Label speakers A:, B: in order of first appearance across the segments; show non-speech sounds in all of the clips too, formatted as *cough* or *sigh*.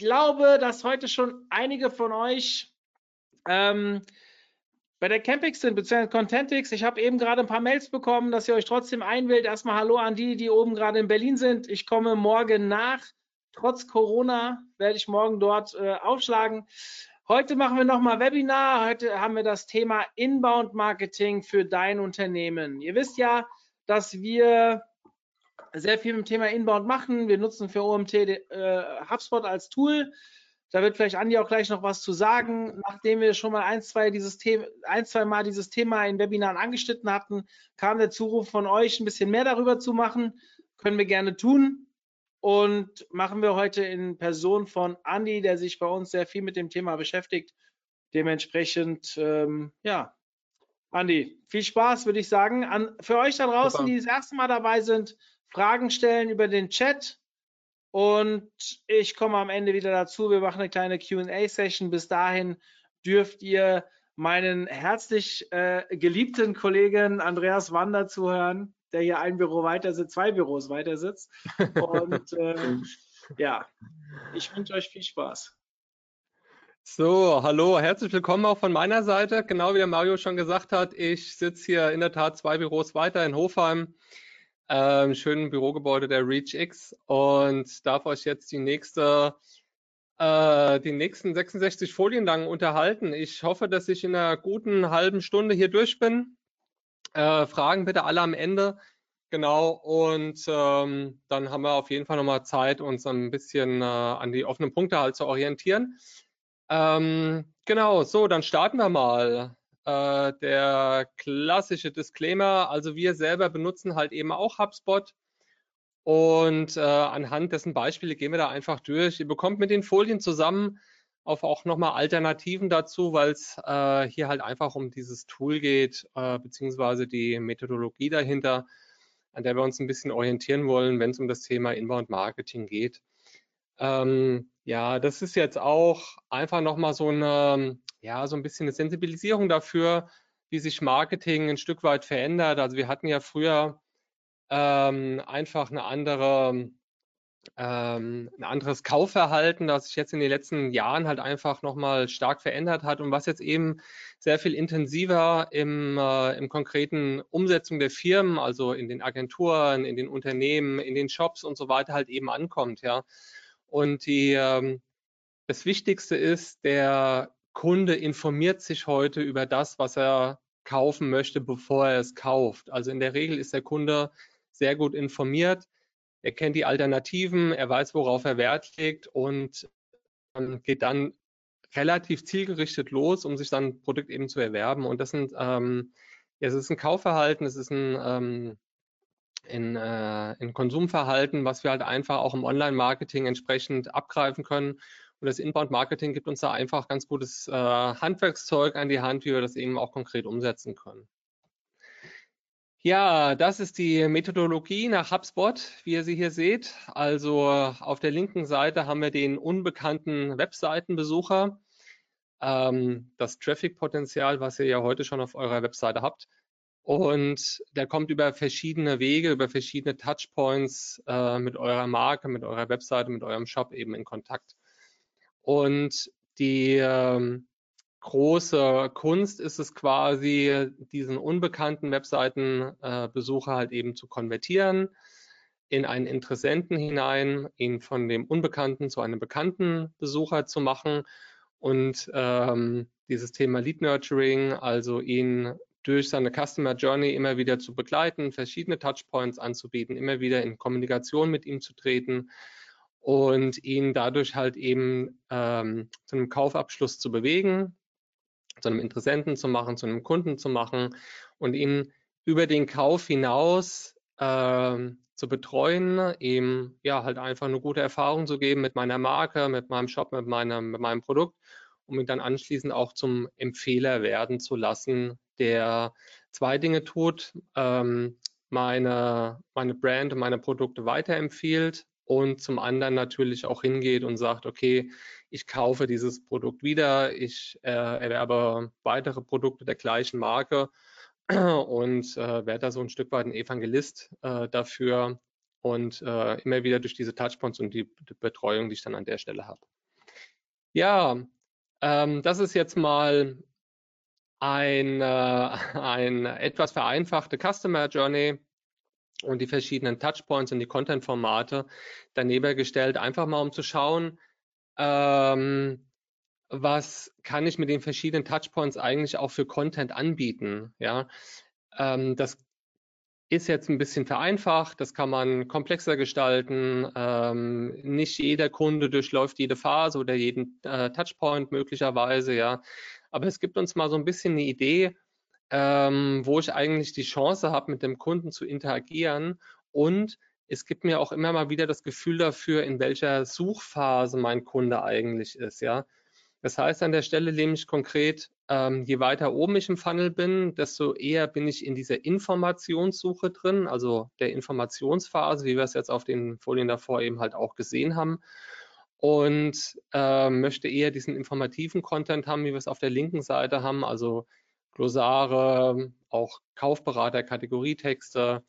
A: glaube, dass heute schon einige von euch ähm, bei der Campix sind, beziehungsweise Contentix. Ich habe eben gerade ein paar Mails bekommen, dass ihr euch trotzdem einwählt. Erstmal Hallo an die, die oben gerade in Berlin sind. Ich komme morgen nach. Trotz Corona werde ich morgen dort äh, aufschlagen. Heute machen wir nochmal Webinar. Heute haben wir das Thema Inbound Marketing für dein Unternehmen. Ihr wisst ja, dass wir sehr viel mit dem Thema Inbound machen. Wir nutzen für OMT äh, HubSpot als Tool. Da wird vielleicht Andi auch gleich noch was zu sagen. Nachdem wir schon mal ein, zwei, dieses Thema, ein, zwei Mal dieses Thema in Webinaren angeschnitten hatten, kam der Zuruf von euch, ein bisschen mehr darüber zu machen. Können wir gerne tun. Und machen wir heute in Person von Andi, der sich bei uns sehr viel mit dem Thema beschäftigt. Dementsprechend, ähm, ja, Andi, viel Spaß, würde ich sagen. An, für euch da draußen, Super. die das erste Mal dabei sind, Fragen stellen über den Chat. Und ich komme am Ende wieder dazu. Wir machen eine kleine QA-Session. Bis dahin dürft ihr meinen herzlich äh, geliebten Kollegen Andreas Wander zuhören, der hier ein Büro weiter sitzt, zwei Büros weiter sitzt. Und *laughs* äh, ja, ich wünsche euch viel Spaß.
B: So, hallo, herzlich willkommen auch von meiner Seite. Genau wie der Mario schon gesagt hat, ich sitze hier in der Tat zwei Büros weiter in Hofheim ähm, schönen Bürogebäude der ReachX und darf euch jetzt die nächste äh, die nächsten 66 Folien lang unterhalten. Ich hoffe, dass ich in einer guten halben Stunde hier durch bin. Äh, Fragen bitte alle am Ende. Genau, und ähm, dann haben wir auf jeden Fall nochmal Zeit, uns ein bisschen äh, an die offenen Punkte halt zu orientieren. Ähm, genau, so, dann starten wir mal. Äh, der klassische Disclaimer, also wir selber benutzen halt eben auch HubSpot und äh, anhand dessen Beispiele gehen wir da einfach durch. Ihr bekommt mit den Folien zusammen auf auch nochmal Alternativen dazu, weil es äh, hier halt einfach um dieses Tool geht, äh, beziehungsweise die Methodologie dahinter, an der wir uns ein bisschen orientieren wollen, wenn es um das Thema Inbound Marketing geht. Ähm, ja, das ist jetzt auch einfach nochmal so eine ja, so ein bisschen eine Sensibilisierung dafür, wie sich Marketing ein Stück weit verändert. Also wir hatten ja früher ähm, einfach eine andere, ähm, ein anderes Kaufverhalten, das sich jetzt in den letzten Jahren halt einfach nochmal stark verändert hat und was jetzt eben sehr viel intensiver im, äh, im konkreten Umsetzung der Firmen, also in den Agenturen, in den Unternehmen, in den Shops und so weiter halt eben ankommt, ja. Und die, ähm, das Wichtigste ist, der Kunde informiert sich heute über das, was er kaufen möchte, bevor er es kauft. Also in der Regel ist der Kunde sehr gut informiert. Er kennt die Alternativen, er weiß, worauf er Wert legt und ähm, geht dann relativ zielgerichtet los, um sich dann ein Produkt eben zu erwerben. Und das sind, ähm, es ist ein Kaufverhalten, es ist ein, ähm, ein, äh, ein Konsumverhalten, was wir halt einfach auch im Online-Marketing entsprechend abgreifen können und das Inbound-Marketing gibt uns da einfach ganz gutes äh, Handwerkszeug an die Hand, wie wir das eben auch konkret umsetzen können. Ja, das ist die Methodologie nach HubSpot, wie ihr sie hier seht. Also auf der linken Seite haben wir den unbekannten Webseitenbesucher, ähm, das Traffic-Potenzial, was ihr ja heute schon auf eurer Webseite habt. Und der kommt über verschiedene Wege, über verschiedene Touchpoints äh, mit eurer Marke, mit eurer Webseite, mit eurem Shop eben in Kontakt. Und die ähm, große Kunst ist es quasi, diesen unbekannten Webseitenbesucher äh, halt eben zu konvertieren in einen Interessenten hinein, ihn von dem Unbekannten zu einem bekannten Besucher zu machen und ähm, dieses Thema Lead Nurturing, also ihn durch seine Customer Journey immer wieder zu begleiten, verschiedene Touchpoints anzubieten, immer wieder in Kommunikation mit ihm zu treten und ihn dadurch halt eben ähm, zu einem Kaufabschluss zu bewegen, zu einem Interessenten zu machen, zu einem Kunden zu machen und ihn über den Kauf hinaus äh, zu betreuen, ihm ja halt einfach eine gute Erfahrung zu geben mit meiner Marke, mit meinem Shop, mit meinem, mit meinem Produkt, um ihn dann anschließend auch zum Empfehler werden zu lassen, der zwei Dinge tut, ähm, meine, meine Brand und meine Produkte weiterempfiehlt und zum anderen natürlich auch hingeht und sagt, okay, ich kaufe dieses Produkt wieder, ich äh, erwerbe weitere Produkte der gleichen Marke *clears throat* und äh, werde da so ein Stück weit ein Evangelist äh, dafür und äh, immer wieder durch diese Touchpoints und die, die, Betreuung, die ich dann an der Stelle habe. Ja, ähm, das ist jetzt mal ein, äh, *laughs* ein etwas vereinfachte Customer Journey und die verschiedenen Touchpoints und die Content-Formate daneben gestellt, einfach mal um zu schauen, ähm, was kann ich mit den verschiedenen Touchpoints eigentlich auch für Content anbieten. Ja, ähm, das ist jetzt ein bisschen vereinfacht, das kann man komplexer gestalten. Ähm, nicht jeder Kunde durchläuft jede Phase oder jeden äh, Touchpoint möglicherweise, ja. Aber es gibt uns mal so ein bisschen eine Idee, ähm, wo ich eigentlich die Chance habe, mit dem Kunden zu interagieren und es gibt mir auch immer mal wieder das Gefühl dafür, in welcher Suchphase mein Kunde eigentlich ist, ja. Das heißt an der Stelle nämlich konkret, ähm, je weiter oben ich im Funnel bin, desto eher bin ich in dieser Informationssuche drin, also der Informationsphase, wie wir es jetzt auf den Folien davor eben halt auch gesehen haben. Und äh, möchte eher diesen informativen Content haben, wie wir es auf der linken Seite haben, also Glossare, auch Kaufberater, Kategorietexte,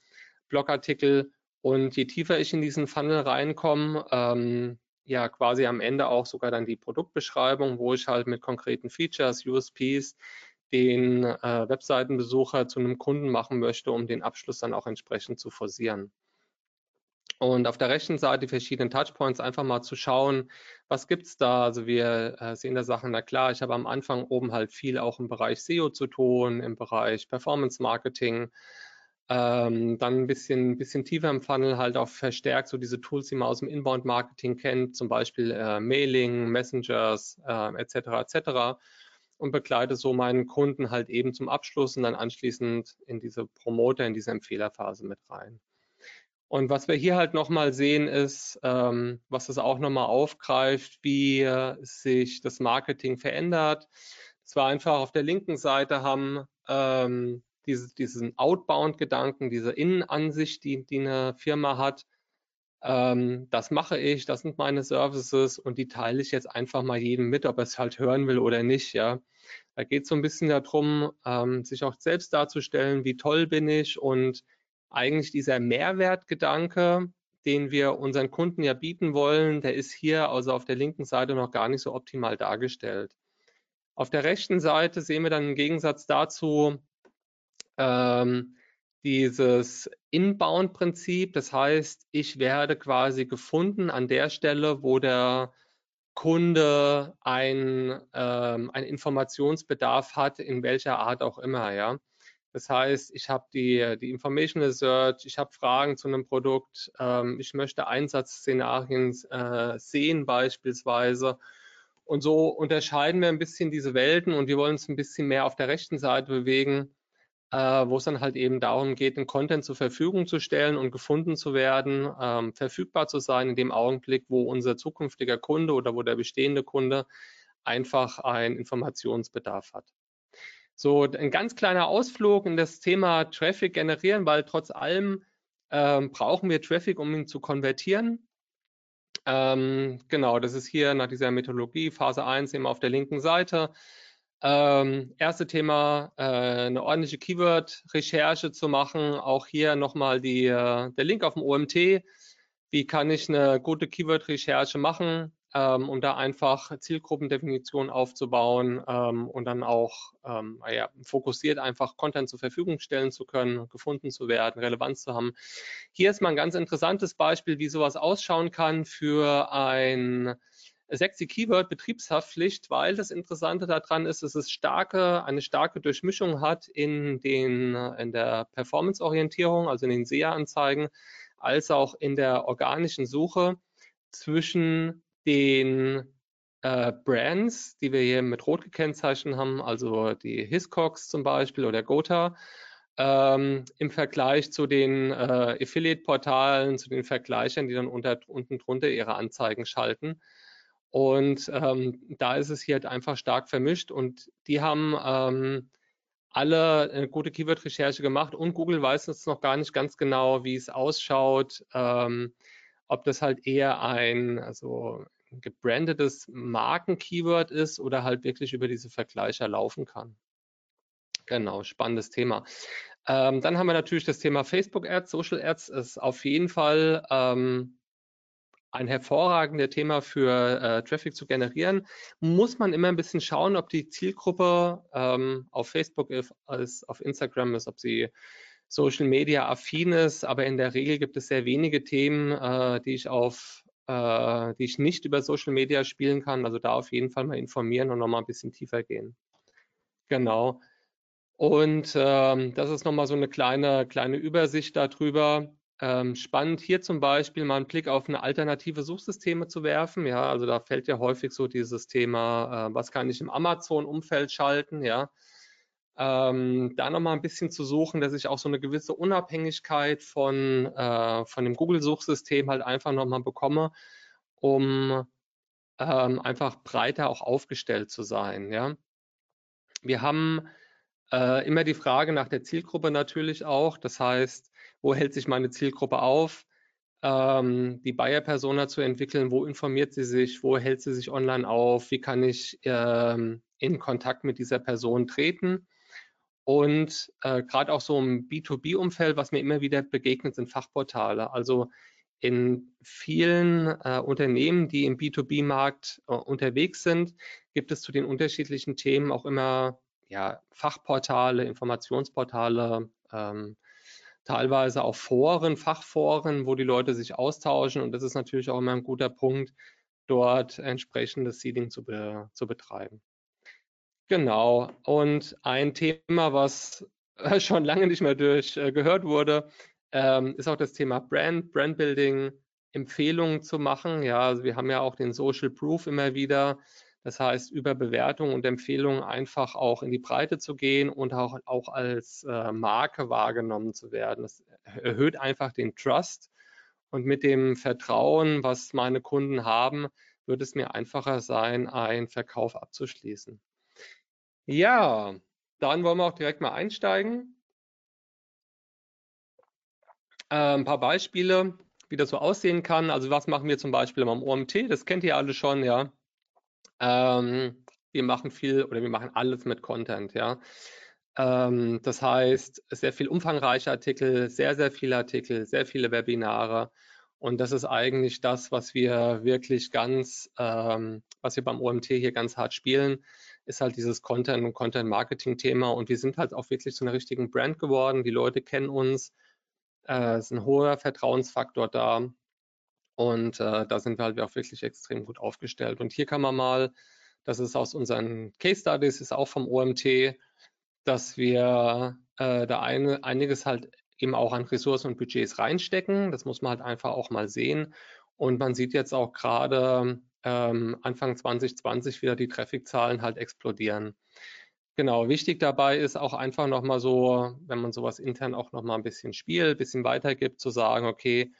B: Blogartikel. Und je tiefer ich in diesen Funnel reinkomme, ähm, ja quasi am Ende auch sogar dann die Produktbeschreibung, wo ich halt mit konkreten Features, USPs den äh, Webseitenbesucher zu einem Kunden machen möchte, um den Abschluss dann auch entsprechend zu forcieren. Und auf der rechten Seite die verschiedenen Touchpoints einfach mal zu schauen, was gibt es da? Also wir äh, sehen da Sachen, na klar, ich habe am Anfang oben halt viel auch im Bereich SEO zu tun, im Bereich Performance Marketing, ähm, dann ein bisschen, bisschen tiefer im Funnel halt auch verstärkt so diese Tools, die man aus dem Inbound-Marketing kennt, zum Beispiel äh, Mailing, Messengers äh, etc. etc. und begleite so meinen Kunden halt eben zum Abschluss und dann anschließend in diese Promoter, in diese Empfehlerphase mit rein. Und was wir hier halt nochmal sehen ist, ähm, was es auch nochmal aufgreift, wie sich das Marketing verändert. Es war einfach auf der linken Seite haben ähm, diese, diesen Outbound-Gedanken, diese Innenansicht, die, die eine Firma hat. Ähm, das mache ich, das sind meine Services und die teile ich jetzt einfach mal jedem mit, ob er es halt hören will oder nicht. Ja, da geht es so ein bisschen darum, ähm, sich auch selbst darzustellen, wie toll bin ich und eigentlich dieser Mehrwertgedanke, den wir unseren Kunden ja bieten wollen, der ist hier also auf der linken Seite noch gar nicht so optimal dargestellt. Auf der rechten Seite sehen wir dann im Gegensatz dazu ähm, dieses Inbound-Prinzip. Das heißt, ich werde quasi gefunden an der Stelle, wo der Kunde ein, ähm, ein Informationsbedarf hat, in welcher Art auch immer. Ja. Das heißt, ich habe die, die Information Search, ich habe Fragen zu einem Produkt, ähm, ich möchte Einsatzszenarien äh, sehen beispielsweise. Und so unterscheiden wir ein bisschen diese Welten und wir wollen uns ein bisschen mehr auf der rechten Seite bewegen, äh, wo es dann halt eben darum geht, den Content zur Verfügung zu stellen und gefunden zu werden, ähm, verfügbar zu sein in dem Augenblick, wo unser zukünftiger Kunde oder wo der bestehende Kunde einfach einen Informationsbedarf hat. So ein ganz kleiner Ausflug in das Thema Traffic generieren, weil trotz allem ähm, brauchen wir Traffic, um ihn zu konvertieren. Ähm, genau, das ist hier nach dieser Methodologie Phase 1 eben auf der linken Seite. Ähm, erste Thema, äh, eine ordentliche Keyword-Recherche zu machen. Auch hier nochmal die, äh, der Link auf dem OMT. Wie kann ich eine gute Keyword-Recherche machen, ähm, um da einfach Zielgruppendefinition aufzubauen ähm, und dann auch ähm, ja, fokussiert einfach Content zur Verfügung stellen zu können, gefunden zu werden, Relevanz zu haben. Hier ist mal ein ganz interessantes Beispiel, wie sowas ausschauen kann für ein sexy Keyword Betriebshaftpflicht, weil das Interessante daran ist, dass es starke, eine starke Durchmischung hat in, den, in der Performance-Orientierung, also in den SEA-Anzeigen, als auch in der organischen Suche zwischen den äh, Brands, die wir hier mit rot gekennzeichnet haben, also die Hiscox zum Beispiel oder Gotha, ähm, im Vergleich zu den äh, Affiliate-Portalen, zu den Vergleichern, die dann unter, unten drunter ihre Anzeigen schalten. Und ähm, da ist es hier halt einfach stark vermischt und die haben ähm, alle eine gute Keyword-Recherche gemacht und Google weiß jetzt noch gar nicht ganz genau, wie es ausschaut, ähm, ob das halt eher ein also gebrandetes Marken-Keyword ist oder halt wirklich über diese Vergleicher laufen kann. Genau, spannendes Thema. Ähm, dann haben wir natürlich das Thema Facebook Ads, Social Ads ist auf jeden Fall ähm, ein hervorragendes Thema für äh, Traffic zu generieren, muss man immer ein bisschen schauen, ob die Zielgruppe ähm, auf Facebook ist, auf Instagram ist, ob sie Social Media affin ist. Aber in der Regel gibt es sehr wenige Themen, äh, die ich auf äh, die ich nicht über Social Media spielen kann. Also da auf jeden Fall mal informieren und nochmal ein bisschen tiefer gehen. Genau. Und ähm, das ist nochmal so eine kleine, kleine Übersicht darüber, ähm, spannend hier zum Beispiel mal einen Blick auf eine alternative Suchsysteme zu werfen. Ja, also da fällt ja häufig so dieses Thema, äh, was kann ich im Amazon-Umfeld schalten, ja. Ähm, da nochmal ein bisschen zu suchen, dass ich auch so eine gewisse Unabhängigkeit von, äh, von dem Google-Suchsystem halt einfach nochmal bekomme, um ähm, einfach breiter auch aufgestellt zu sein, ja. Wir haben äh, immer die Frage nach der Zielgruppe natürlich auch. Das heißt, wo hält sich meine Zielgruppe auf, ähm, die Buyer-Persona zu entwickeln, wo informiert sie sich, wo hält sie sich online auf, wie kann ich ähm, in Kontakt mit dieser Person treten. Und äh, gerade auch so im B2B-Umfeld, was mir immer wieder begegnet, sind Fachportale. Also in vielen äh, Unternehmen, die im B2B-Markt äh, unterwegs sind, gibt es zu den unterschiedlichen Themen auch immer ja, Fachportale, Informationsportale, ähm, teilweise auch Foren, Fachforen, wo die Leute sich austauschen. Und das ist natürlich auch immer ein guter Punkt, dort entsprechendes Seeding zu, be zu betreiben. Genau. Und ein Thema, was schon lange nicht mehr durch äh, gehört wurde, ähm, ist auch das Thema Brand, Brandbuilding, Empfehlungen zu machen. Ja, also wir haben ja auch den Social Proof immer wieder. Das heißt, über Bewertungen und Empfehlungen einfach auch in die Breite zu gehen und auch, auch als äh, Marke wahrgenommen zu werden. Das erhöht einfach den Trust und mit dem Vertrauen, was meine Kunden haben, wird es mir einfacher sein, einen Verkauf abzuschließen. Ja, dann wollen wir auch direkt mal einsteigen. Äh, ein paar Beispiele, wie das so aussehen kann. Also was machen wir zum Beispiel am OMT? Das kennt ihr alle schon, ja. Ähm, wir machen viel oder wir machen alles mit Content, ja. Ähm, das heißt, sehr viel umfangreiche Artikel, sehr, sehr viele Artikel, sehr viele Webinare. Und das ist eigentlich das, was wir wirklich ganz, ähm, was wir beim OMT hier ganz hart spielen, ist halt dieses Content- und Content-Marketing-Thema. Und wir sind halt auch wirklich zu einer richtigen Brand geworden. Die Leute kennen uns. Äh, es ist ein hoher Vertrauensfaktor da. Und äh, da sind wir halt auch wirklich extrem gut aufgestellt. Und hier kann man mal, das ist aus unseren Case Studies, ist auch vom OMT, dass wir äh, da eine, einiges halt eben auch an Ressourcen und Budgets reinstecken. Das muss man halt einfach auch mal sehen. Und man sieht jetzt auch gerade ähm, Anfang 2020 wieder die Traffic-Zahlen halt explodieren. Genau, wichtig dabei ist auch einfach nochmal so, wenn man sowas intern auch nochmal ein bisschen spielt, ein bisschen weitergibt, zu sagen, okay,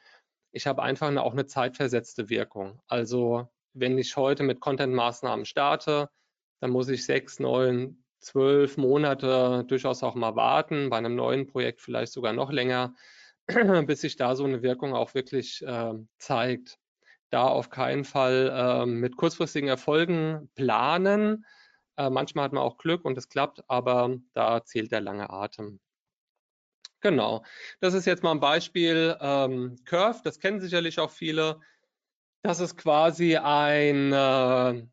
B: ich habe einfach eine, auch eine zeitversetzte Wirkung. Also wenn ich heute mit Content-Maßnahmen starte, dann muss ich sechs, neun, zwölf Monate durchaus auch mal warten, bei einem neuen Projekt vielleicht sogar noch länger, *clears throat* bis sich da so eine Wirkung auch wirklich äh, zeigt. Da auf keinen Fall äh, mit kurzfristigen Erfolgen planen. Äh, manchmal hat man auch Glück und es klappt, aber da zählt der lange Atem. Genau. Das ist jetzt mal ein Beispiel ähm, Curve. Das kennen sicherlich auch viele. Das ist quasi ein, äh, äh,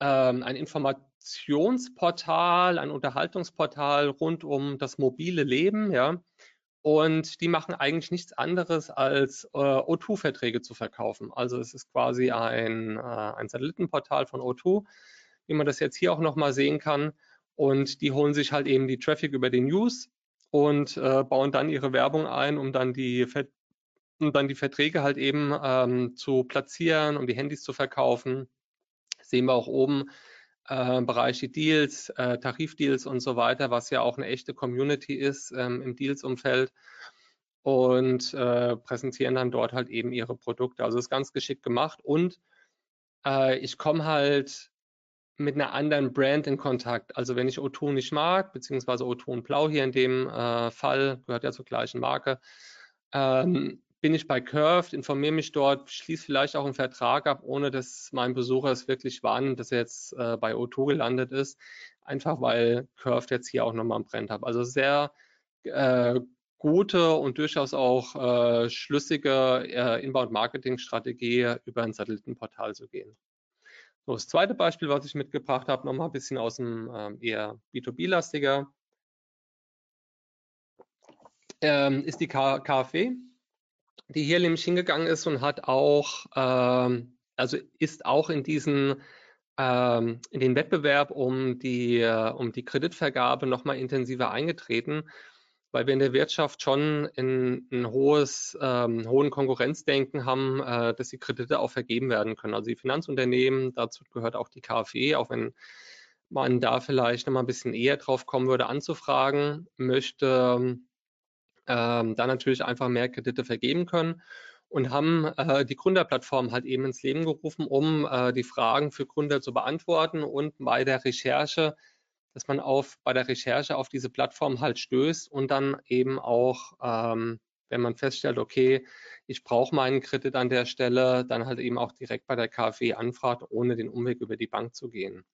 B: ein Informationsportal, ein Unterhaltungsportal rund um das mobile Leben. Ja. Und die machen eigentlich nichts anderes als äh, O2-Verträge zu verkaufen. Also es ist quasi ein, äh, ein Satellitenportal von O2, wie man das jetzt hier auch nochmal sehen kann. Und die holen sich halt eben die Traffic über den News und äh, bauen dann ihre Werbung ein, um dann die, um dann die Verträge halt eben ähm, zu platzieren, um die Handys zu verkaufen. sehen wir auch oben äh, Bereich die Deals, äh, Tarifdeals und so weiter, was ja auch eine echte Community ist ähm, im Deals-Umfeld und äh, präsentieren dann dort halt eben ihre Produkte. Also ist ganz geschickt gemacht und äh, ich komme halt mit einer anderen Brand in Kontakt. Also wenn ich O2 nicht mag, beziehungsweise O2 und Blau hier in dem äh, Fall, gehört ja zur gleichen Marke, ähm, bin ich bei Curved, informiere mich dort, schließe vielleicht auch einen Vertrag ab, ohne dass mein Besucher es wirklich wahrnimmt, dass er jetzt äh, bei O2 gelandet ist, einfach weil Curved jetzt hier auch nochmal einen Brand hat. Also sehr äh, gute und durchaus auch äh, schlüssige äh, Inbound-Marketing-Strategie über ein Satellitenportal zu gehen. So, das zweite Beispiel, was ich mitgebracht habe, nochmal ein bisschen aus dem ähm, eher B2B-lastiger, ähm, ist die K KfW, die hier nämlich hingegangen ist und hat auch, ähm, also ist auch in diesen ähm, in den Wettbewerb um die, äh, um die Kreditvergabe nochmal intensiver eingetreten weil wir in der Wirtschaft schon in, ein hohes, ähm, hohen Konkurrenzdenken haben, äh, dass die Kredite auch vergeben werden können. Also die Finanzunternehmen, dazu gehört auch die KfW, auch wenn man da vielleicht noch mal ein bisschen eher drauf kommen würde, anzufragen, möchte ähm, dann natürlich einfach mehr Kredite vergeben können und haben äh, die Gründerplattform halt eben ins Leben gerufen, um äh, die Fragen für Gründer zu beantworten und bei der Recherche dass man auf, bei der Recherche auf diese Plattform halt stößt und dann eben auch, ähm, wenn man feststellt, okay, ich brauche meinen Kredit an der Stelle, dann halt eben auch direkt bei der KfW anfragt, ohne den Umweg über die Bank zu gehen.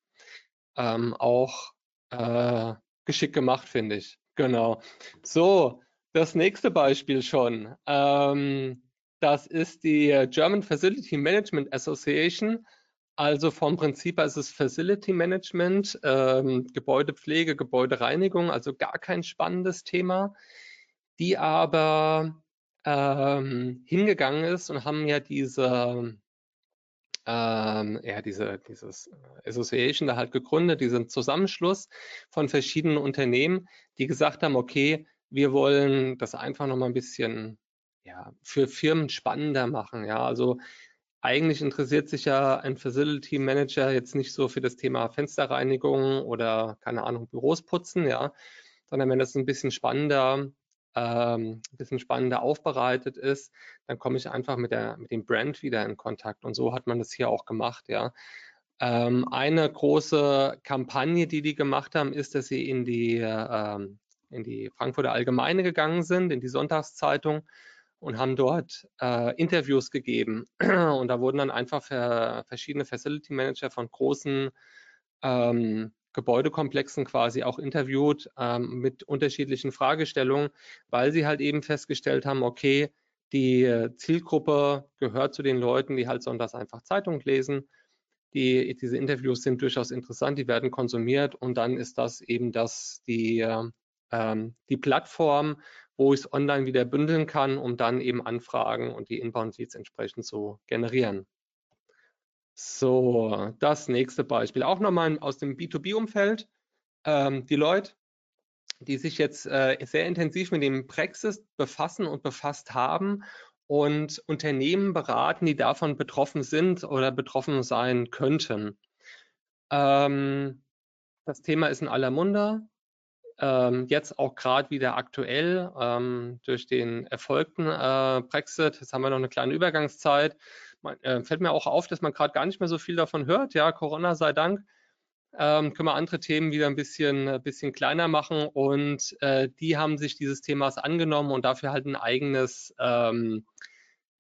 B: Ähm, auch äh, geschickt gemacht, finde ich. Genau. So, das nächste Beispiel schon. Ähm, das ist die German Facility Management Association. Also vom Prinzip her ist es Facility Management, ähm, Gebäudepflege, Gebäudereinigung, also gar kein spannendes Thema, die aber ähm, hingegangen ist und haben ja diese, ähm, ja, diese, dieses Association da halt gegründet, diesen Zusammenschluss von verschiedenen Unternehmen, die gesagt haben, okay, wir wollen das einfach nochmal ein bisschen ja, für Firmen spannender machen. Ja, also eigentlich interessiert sich ja ein Facility Manager jetzt nicht so für das Thema Fensterreinigung oder keine Ahnung Büros putzen, ja, sondern wenn das ein bisschen spannender, ähm, ein bisschen spannender aufbereitet ist, dann komme ich einfach mit der mit dem Brand wieder in Kontakt und so hat man das hier auch gemacht, ja. Ähm, eine große Kampagne, die die gemacht haben, ist, dass sie in die ähm, in die Frankfurter Allgemeine gegangen sind, in die Sonntagszeitung und haben dort äh, Interviews gegeben. *clears throat* Und da wurden dann einfach verschiedene Facility Manager von großen ähm, Gebäudekomplexen quasi auch interviewt ähm, mit unterschiedlichen Fragestellungen, weil sie halt eben festgestellt haben, okay, die Zielgruppe gehört zu den Leuten, die halt sonntags einfach Zeitung lesen. Die, diese Interviews sind durchaus interessant, die werden konsumiert und dann ist das eben das, die, ähm, die Plattform, wo ich es online wieder bündeln kann, um dann eben Anfragen und die Inbound-Leads entsprechend zu generieren. So, das nächste Beispiel. Auch nochmal aus dem B2B-Umfeld. Ähm, die Leute, die sich jetzt äh, sehr intensiv mit dem Brexit befassen und befasst haben und Unternehmen beraten, die davon betroffen sind oder betroffen sein könnten. Ähm, das Thema ist in aller Munde ähm, jetzt auch gerade wieder aktuell ähm, durch den erfolgten äh, Brexit. Jetzt haben wir noch eine kleine Übergangszeit. Man, äh, fällt mir auch auf, dass man gerade gar nicht mehr so viel davon hört. Ja, Corona sei Dank. Ähm, können wir andere Themen wieder ein bisschen, äh, bisschen kleiner machen und äh, die haben sich dieses Themas angenommen und dafür halt ein eigenes, ähm,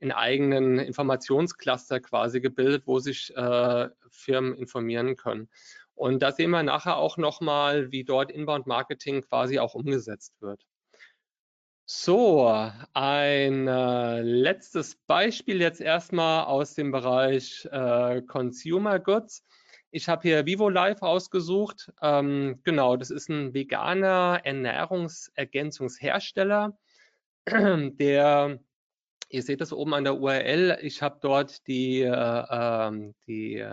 B: einen eigenen Informationscluster quasi gebildet, wo sich äh, Firmen informieren können. Und da sehen wir nachher auch nochmal, wie dort Inbound Marketing quasi auch umgesetzt wird. So, ein äh, letztes Beispiel jetzt erstmal aus dem Bereich äh, Consumer Goods. Ich habe hier Vivo Live ausgesucht. Ähm, genau, das ist ein veganer Ernährungsergänzungshersteller, *clears throat* der, ihr seht das oben an der URL, ich habe dort die, äh, ähm, die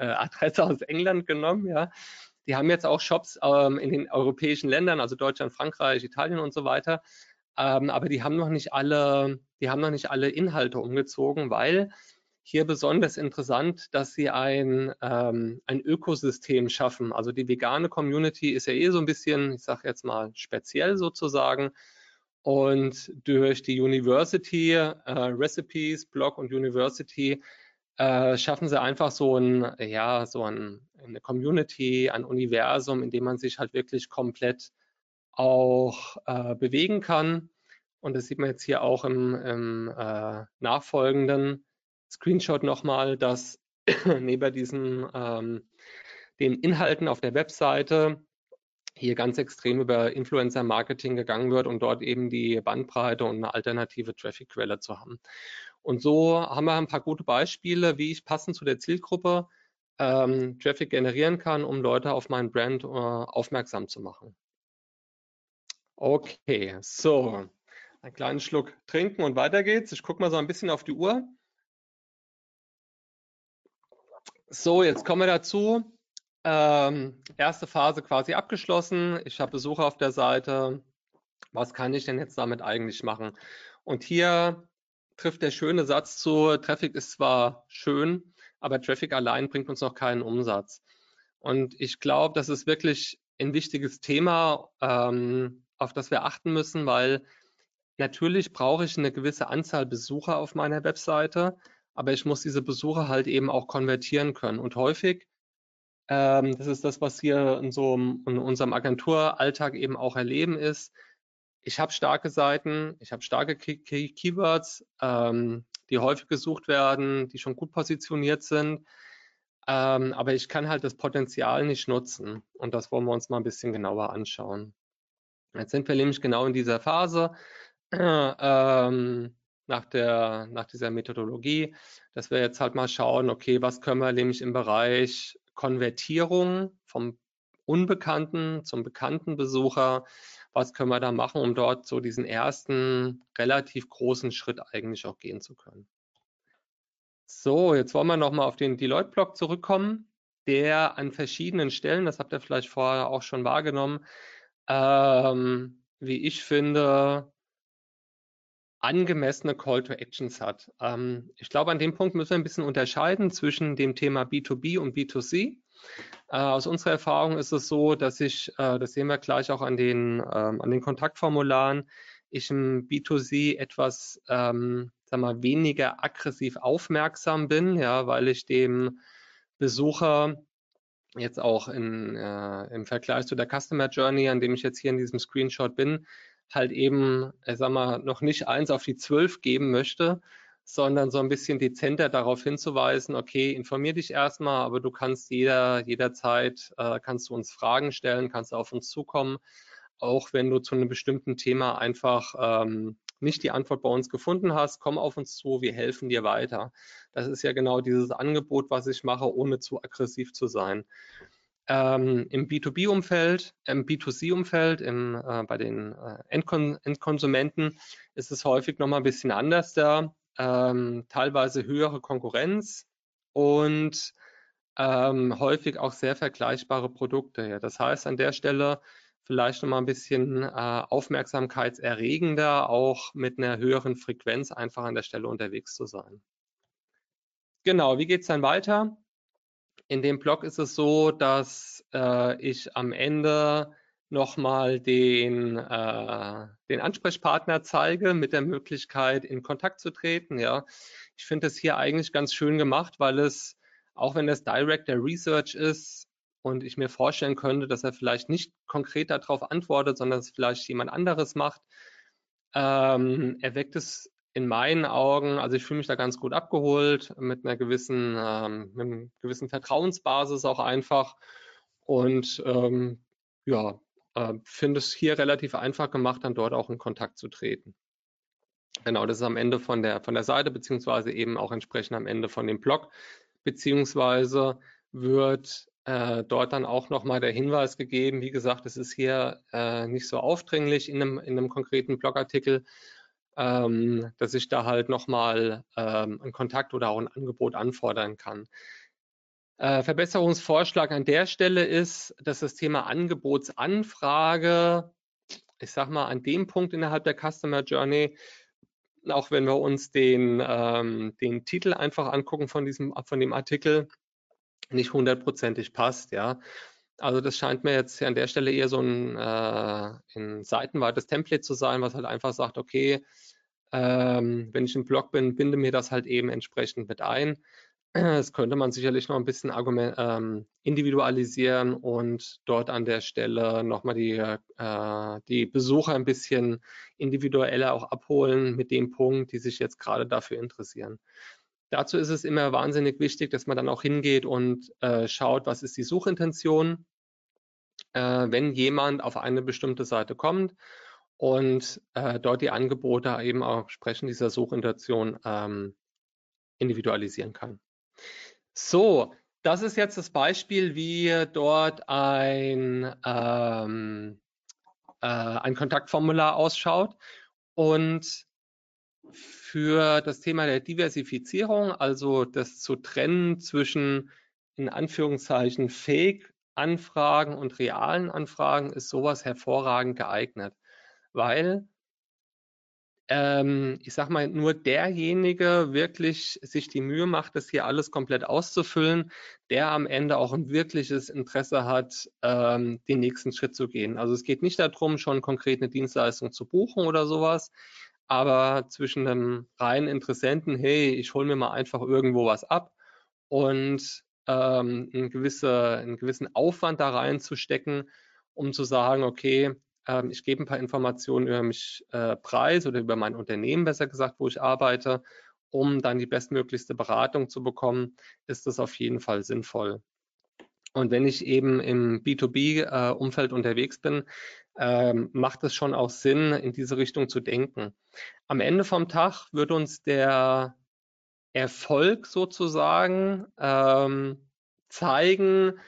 B: äh, Adresse aus England genommen, ja. Die haben jetzt auch Shops ähm, in den europäischen Ländern, also Deutschland, Frankreich, Italien und so weiter. Ähm, aber die haben noch nicht alle, die haben noch nicht alle Inhalte umgezogen, weil hier besonders interessant, dass sie ein, ähm, ein Ökosystem schaffen. Also die vegane Community ist ja eh so ein bisschen, ich sage jetzt mal, speziell sozusagen. Und durch die University, äh, Recipes, Blog und University äh, schaffen sie einfach so ein, ja, so ein, eine Community, ein Universum, in dem man sich halt wirklich komplett auch äh, bewegen kann. Und das sieht man jetzt hier auch im, im äh, nachfolgenden Screenshot nochmal, dass *clears throat* neben diesen ähm, den Inhalten auf der Webseite hier ganz extrem über Influencer-Marketing gegangen wird, um dort eben die Bandbreite und eine alternative Traffic-Quelle zu haben. Und so haben wir ein paar gute Beispiele, wie ich passend zu der Zielgruppe ähm, Traffic generieren kann, um Leute auf meinen Brand äh, aufmerksam zu machen. Okay, so, einen kleinen Schluck trinken und weiter geht's. Ich gucke mal so ein bisschen auf die Uhr. So, jetzt kommen wir dazu. Ähm, erste Phase quasi abgeschlossen. Ich habe Besucher auf der Seite. Was kann ich denn jetzt damit eigentlich machen? Und hier trifft der schöne Satz zu, Traffic ist zwar schön, aber Traffic allein bringt uns noch keinen Umsatz. Und ich glaube, das ist wirklich ein wichtiges Thema, ähm, auf das wir achten müssen, weil natürlich brauche ich eine gewisse Anzahl Besucher auf meiner Webseite, aber ich muss diese Besucher halt eben auch konvertieren können. Und häufig, ähm, das ist das, was wir in so in unserem Agenturalltag eben auch erleben, ist, ich habe starke Seiten, ich habe starke Key Key Keywords, ähm, die häufig gesucht werden, die schon gut positioniert sind, ähm, aber ich kann halt das Potenzial nicht nutzen. Und das wollen wir uns mal ein bisschen genauer anschauen. Jetzt sind wir nämlich genau in dieser Phase. *clears throat* Ähm, nach, der, nach dieser Methodologie, dass wir jetzt halt mal schauen, okay, was können wir nämlich im Bereich Konvertierung vom unbekannten zum bekannten Besucher, was können wir da machen, um dort so diesen ersten relativ großen Schritt eigentlich auch gehen zu können. So, jetzt wollen wir nochmal auf den Deloitte-Blog zurückkommen, der an verschiedenen Stellen, das habt ihr vielleicht vorher auch schon wahrgenommen, ähm, wie ich finde, angemessene Call to Actions hat. Ähm, ich glaube, an dem Punkt müssen wir ein bisschen unterscheiden zwischen dem Thema B2B und B2C. Äh, aus unserer Erfahrung ist es so, dass ich, äh, das sehen wir gleich auch an den, ähm, an den Kontaktformularen, ich im B2C etwas ähm, sag mal, weniger aggressiv aufmerksam bin, ja, weil ich dem Besucher jetzt auch in, äh, im Vergleich zu der Customer Journey, an dem ich jetzt hier in diesem Screenshot bin, halt eben, ich sag mal, noch nicht eins auf die zwölf geben möchte, sondern so ein bisschen dezenter darauf hinzuweisen, okay, informier dich erstmal, aber du kannst jeder, jederzeit, äh, kannst du uns Fragen stellen, kannst auf uns zukommen, auch wenn du zu einem bestimmten Thema einfach ähm, nicht die Antwort bei uns gefunden hast, komm auf uns zu, wir helfen dir weiter. Das ist ja genau dieses Angebot, was ich mache, ohne zu aggressiv zu sein. Ähm, Im B2B-Umfeld, im B2C-Umfeld, äh, bei den äh, Endkon Endkonsumenten ist es häufig nochmal ein bisschen anders da. Ähm, teilweise höhere Konkurrenz und ähm, häufig auch sehr vergleichbare Produkte. Ja. Das heißt, an der Stelle vielleicht nochmal ein bisschen äh, aufmerksamkeitserregender, auch mit einer höheren Frequenz einfach an der Stelle unterwegs zu sein. Genau, wie geht es dann weiter? In dem Blog ist es so, dass äh, ich am Ende nochmal den, äh, den Ansprechpartner zeige mit der Möglichkeit, in Kontakt zu treten. Ja, ich finde es hier eigentlich ganz schön gemacht, weil es, auch wenn das Director Research ist, und ich mir vorstellen könnte, dass er vielleicht nicht konkret darauf antwortet, sondern es vielleicht jemand anderes macht, ähm, erweckt es in meinen Augen, also ich fühle mich da ganz gut abgeholt, mit einer gewissen, ähm, mit einer gewissen Vertrauensbasis auch einfach und ähm, ja, äh, finde es hier relativ einfach gemacht, dann dort auch in Kontakt zu treten. Genau, das ist am Ende von der, von der Seite, beziehungsweise eben auch entsprechend am Ende von dem Blog, beziehungsweise wird äh, dort dann auch nochmal der Hinweis gegeben, wie gesagt, es ist hier äh, nicht so aufdringlich in einem, in einem konkreten Blogartikel, ähm, dass ich da halt nochmal ähm, einen Kontakt oder auch ein Angebot anfordern kann. Äh, Verbesserungsvorschlag an der Stelle ist, dass das Thema Angebotsanfrage, ich sag mal, an dem Punkt innerhalb der Customer Journey auch wenn wir uns den, ähm, den Titel einfach angucken von diesem, von dem Artikel, nicht hundertprozentig passt, ja. Also das scheint mir jetzt an der Stelle eher so ein, äh, ein seitenweites Template zu sein, was halt einfach sagt, okay, ähm, wenn ich im Blog bin, binde mir das halt eben entsprechend mit ein. Das könnte man sicherlich noch ein bisschen Argument, ähm, individualisieren und dort an der Stelle nochmal die, äh, die Besucher ein bisschen individueller auch abholen mit dem Punkt, die sich jetzt gerade dafür interessieren. Dazu ist es immer wahnsinnig wichtig, dass man dann auch hingeht und äh, schaut, was ist die Suchintention, äh, wenn jemand auf eine bestimmte Seite kommt und äh, dort die Angebote eben auch entsprechend dieser Suchintention ähm, individualisieren kann. So, das ist jetzt das Beispiel, wie dort ein, ähm, äh, ein Kontaktformular ausschaut. Und für das Thema der Diversifizierung, also das zu trennen zwischen in Anführungszeichen Fake-Anfragen und realen Anfragen, ist sowas hervorragend geeignet, weil ähm, ich sag mal, nur derjenige wirklich sich die Mühe macht, das hier alles komplett auszufüllen, der am Ende auch ein wirkliches Interesse hat, ähm, den nächsten Schritt zu gehen. Also es geht nicht darum, schon konkret eine Dienstleistung zu buchen oder sowas, aber zwischen einem reinen Interessenten, hey, ich hole mir mal einfach irgendwo was ab und ähm, einen, gewisse, einen gewissen Aufwand da reinzustecken, um zu sagen, okay, ähm, ich gebe ein paar Informationen über mich äh, preis oder über mein Unternehmen, besser gesagt, wo ich arbeite, um dann die bestmöglichste Beratung zu bekommen, ist das auf jeden Fall sinnvoll. Und wenn ich eben im B2B-Umfeld äh, unterwegs bin, ähm, macht es schon auch Sinn, in diese Richtung zu denken. Am Ende vom Tag wird uns der Erfolg sozusagen ähm, zeigen,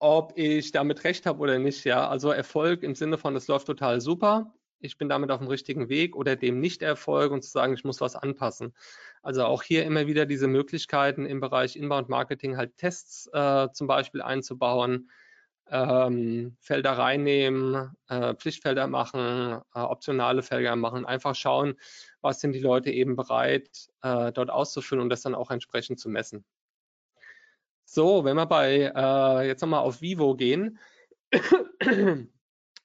B: ob ich damit recht habe oder nicht. Ja, also Erfolg im Sinne von, es läuft total super, ich bin damit auf dem richtigen Weg oder dem Nicht-Erfolg und zu sagen, ich muss was anpassen. Also auch hier immer wieder diese Möglichkeiten im Bereich Inbound-Marketing halt Tests äh, zum Beispiel einzubauen, ähm, Felder reinnehmen, äh, Pflichtfelder machen, äh, optionale Felder machen, einfach schauen, was sind die Leute eben bereit, äh, dort auszufüllen und das dann auch entsprechend zu messen. So, wenn wir bei äh, jetzt nochmal auf Vivo gehen, *coughs*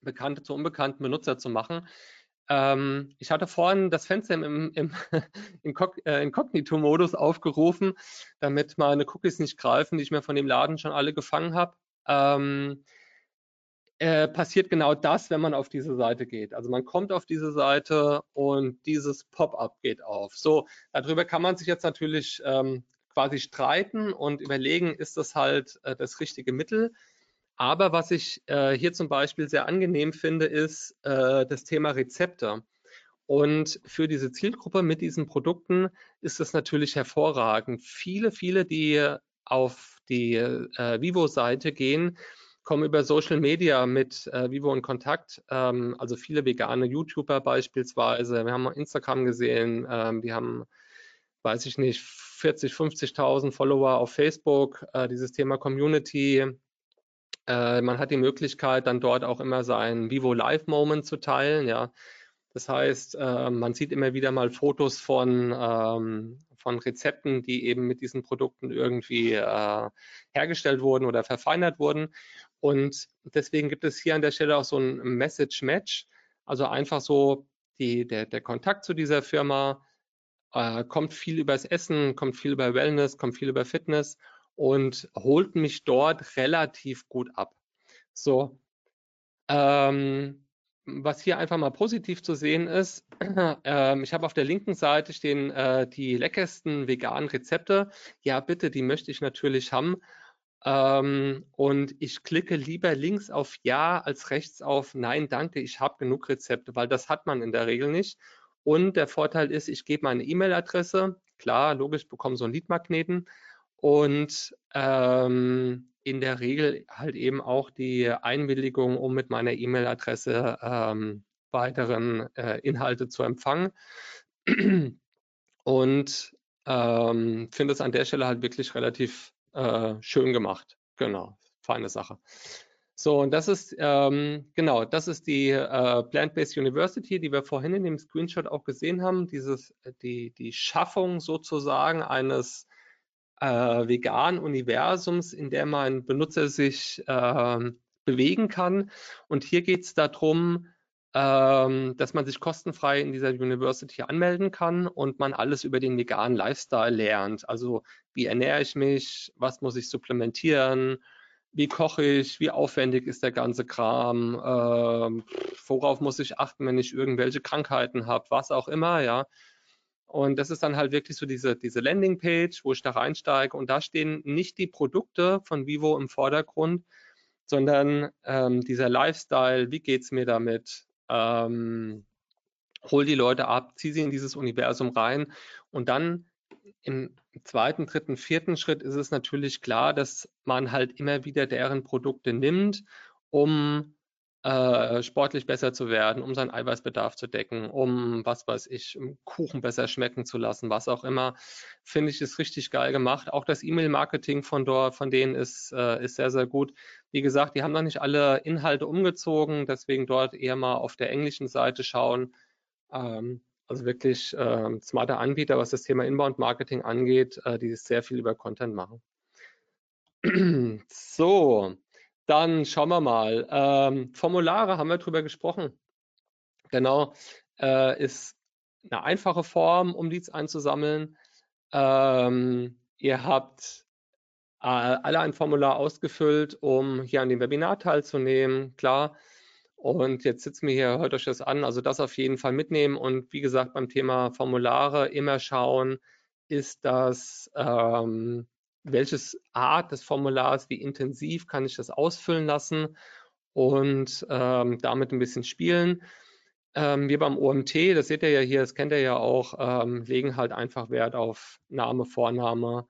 B: bekannte zu unbekannten Benutzer zu machen. Ähm, ich hatte vorhin das Fenster im, im *laughs* äh, Inkognito-Modus aufgerufen, damit meine Cookies nicht greifen, die ich mir von dem Laden schon alle gefangen habe. Ähm, äh, passiert genau das, wenn man auf diese Seite geht. Also man kommt auf diese Seite und dieses Pop-up geht auf. So, darüber kann man sich jetzt natürlich ähm, quasi streiten und überlegen, ist das halt äh, das richtige Mittel. Aber was ich äh, hier zum Beispiel sehr angenehm finde, ist äh, das Thema Rezepte. Und für diese Zielgruppe mit diesen Produkten ist es natürlich hervorragend. Viele, viele, die auf die äh, Vivo-Seite gehen, kommen über Social Media mit äh, Vivo in Kontakt. Ähm, also viele vegane YouTuber beispielsweise. Wir haben Instagram gesehen, ähm, die haben weiß ich nicht, 40, 50.000 Follower auf Facebook, äh, dieses Thema Community. Äh, man hat die Möglichkeit, dann dort auch immer seinen Vivo Live Moment zu teilen, ja. Das heißt, äh, man sieht immer wieder mal Fotos von, ähm, von Rezepten, die eben mit diesen Produkten irgendwie äh, hergestellt wurden oder verfeinert wurden. Und deswegen gibt es hier an der Stelle auch so ein Message Match, also einfach so die, der, der Kontakt zu dieser Firma, äh, kommt viel übers Essen, kommt viel über Wellness, kommt viel über Fitness und holt mich dort relativ gut ab. So, ähm, was hier einfach mal positiv zu sehen ist, *clears throat* äh, ich habe auf der linken Seite stehen äh, die leckersten veganen Rezepte. Ja, bitte, die möchte ich natürlich haben. Ähm, und ich klicke lieber links auf Ja als rechts auf Nein, danke, ich habe genug Rezepte, weil das hat man in der Regel nicht. Und der Vorteil ist, ich gebe meine E-Mail-Adresse. Klar, logisch, bekomme so einen Leadmagneten. Und ähm, in der Regel halt eben auch die Einwilligung, um mit meiner E-Mail-Adresse ähm, weiteren äh, Inhalte zu empfangen. Und ähm, finde es an der Stelle halt wirklich relativ äh, schön gemacht. Genau, feine Sache. So, und das ist, ähm, genau, das ist die äh, Plant-Based University, die wir vorhin in dem Screenshot auch gesehen haben, dieses, die, die Schaffung sozusagen eines äh, veganen Universums, in der mein Benutzer sich äh, bewegen kann. Und hier geht es darum, ähm, dass man sich kostenfrei in dieser University anmelden kann und man alles über den veganen Lifestyle lernt. Also wie ernähre ich mich, was muss ich supplementieren, wie koche ich, wie aufwendig ist der ganze Kram, äh, worauf muss ich achten, wenn ich irgendwelche Krankheiten habe, was auch immer, ja. Und das ist dann halt wirklich so diese, diese Landingpage, wo ich da reinsteige und da stehen nicht die Produkte von Vivo im Vordergrund, sondern ähm, dieser Lifestyle, wie geht es mir damit, ähm, hol die Leute ab, zieh sie in dieses Universum rein und dann im zweiten, dritten, vierten Schritt ist es natürlich klar, dass man halt immer wieder deren Produkte nimmt, um äh, sportlich besser zu werden, um seinen Eiweißbedarf zu decken, um, was weiß ich, Kuchen besser schmecken zu lassen, was auch immer, finde ich, ist richtig geil gemacht. Auch das E-Mail-Marketing von dort, von denen ist, äh, ist sehr, sehr gut. Wie gesagt, die haben noch nicht alle Inhalte umgezogen, deswegen dort eher mal auf der englischen Seite schauen. Ähm, also wirklich äh, smarte Anbieter, was das Thema Inbound-Marketing angeht, äh, die sehr viel über Content machen. *clears throat* so, dann schauen wir mal. Ähm, Formulare haben wir drüber gesprochen. Genau, äh, ist eine einfache Form, um Leads einzusammeln. Ähm, ihr habt äh, alle ein Formular ausgefüllt, um hier an dem Webinar teilzunehmen, klar. Und jetzt sitzen wir hier, hört euch das an, also das auf jeden Fall mitnehmen und wie gesagt beim Thema Formulare immer schauen, ist das ähm, welches Art des Formulars, wie intensiv kann ich das ausfüllen lassen und ähm, damit ein bisschen spielen. Ähm, wir beim OMT, das seht ihr ja hier, das kennt ihr ja auch, ähm, legen halt einfach Wert auf Name, Vorname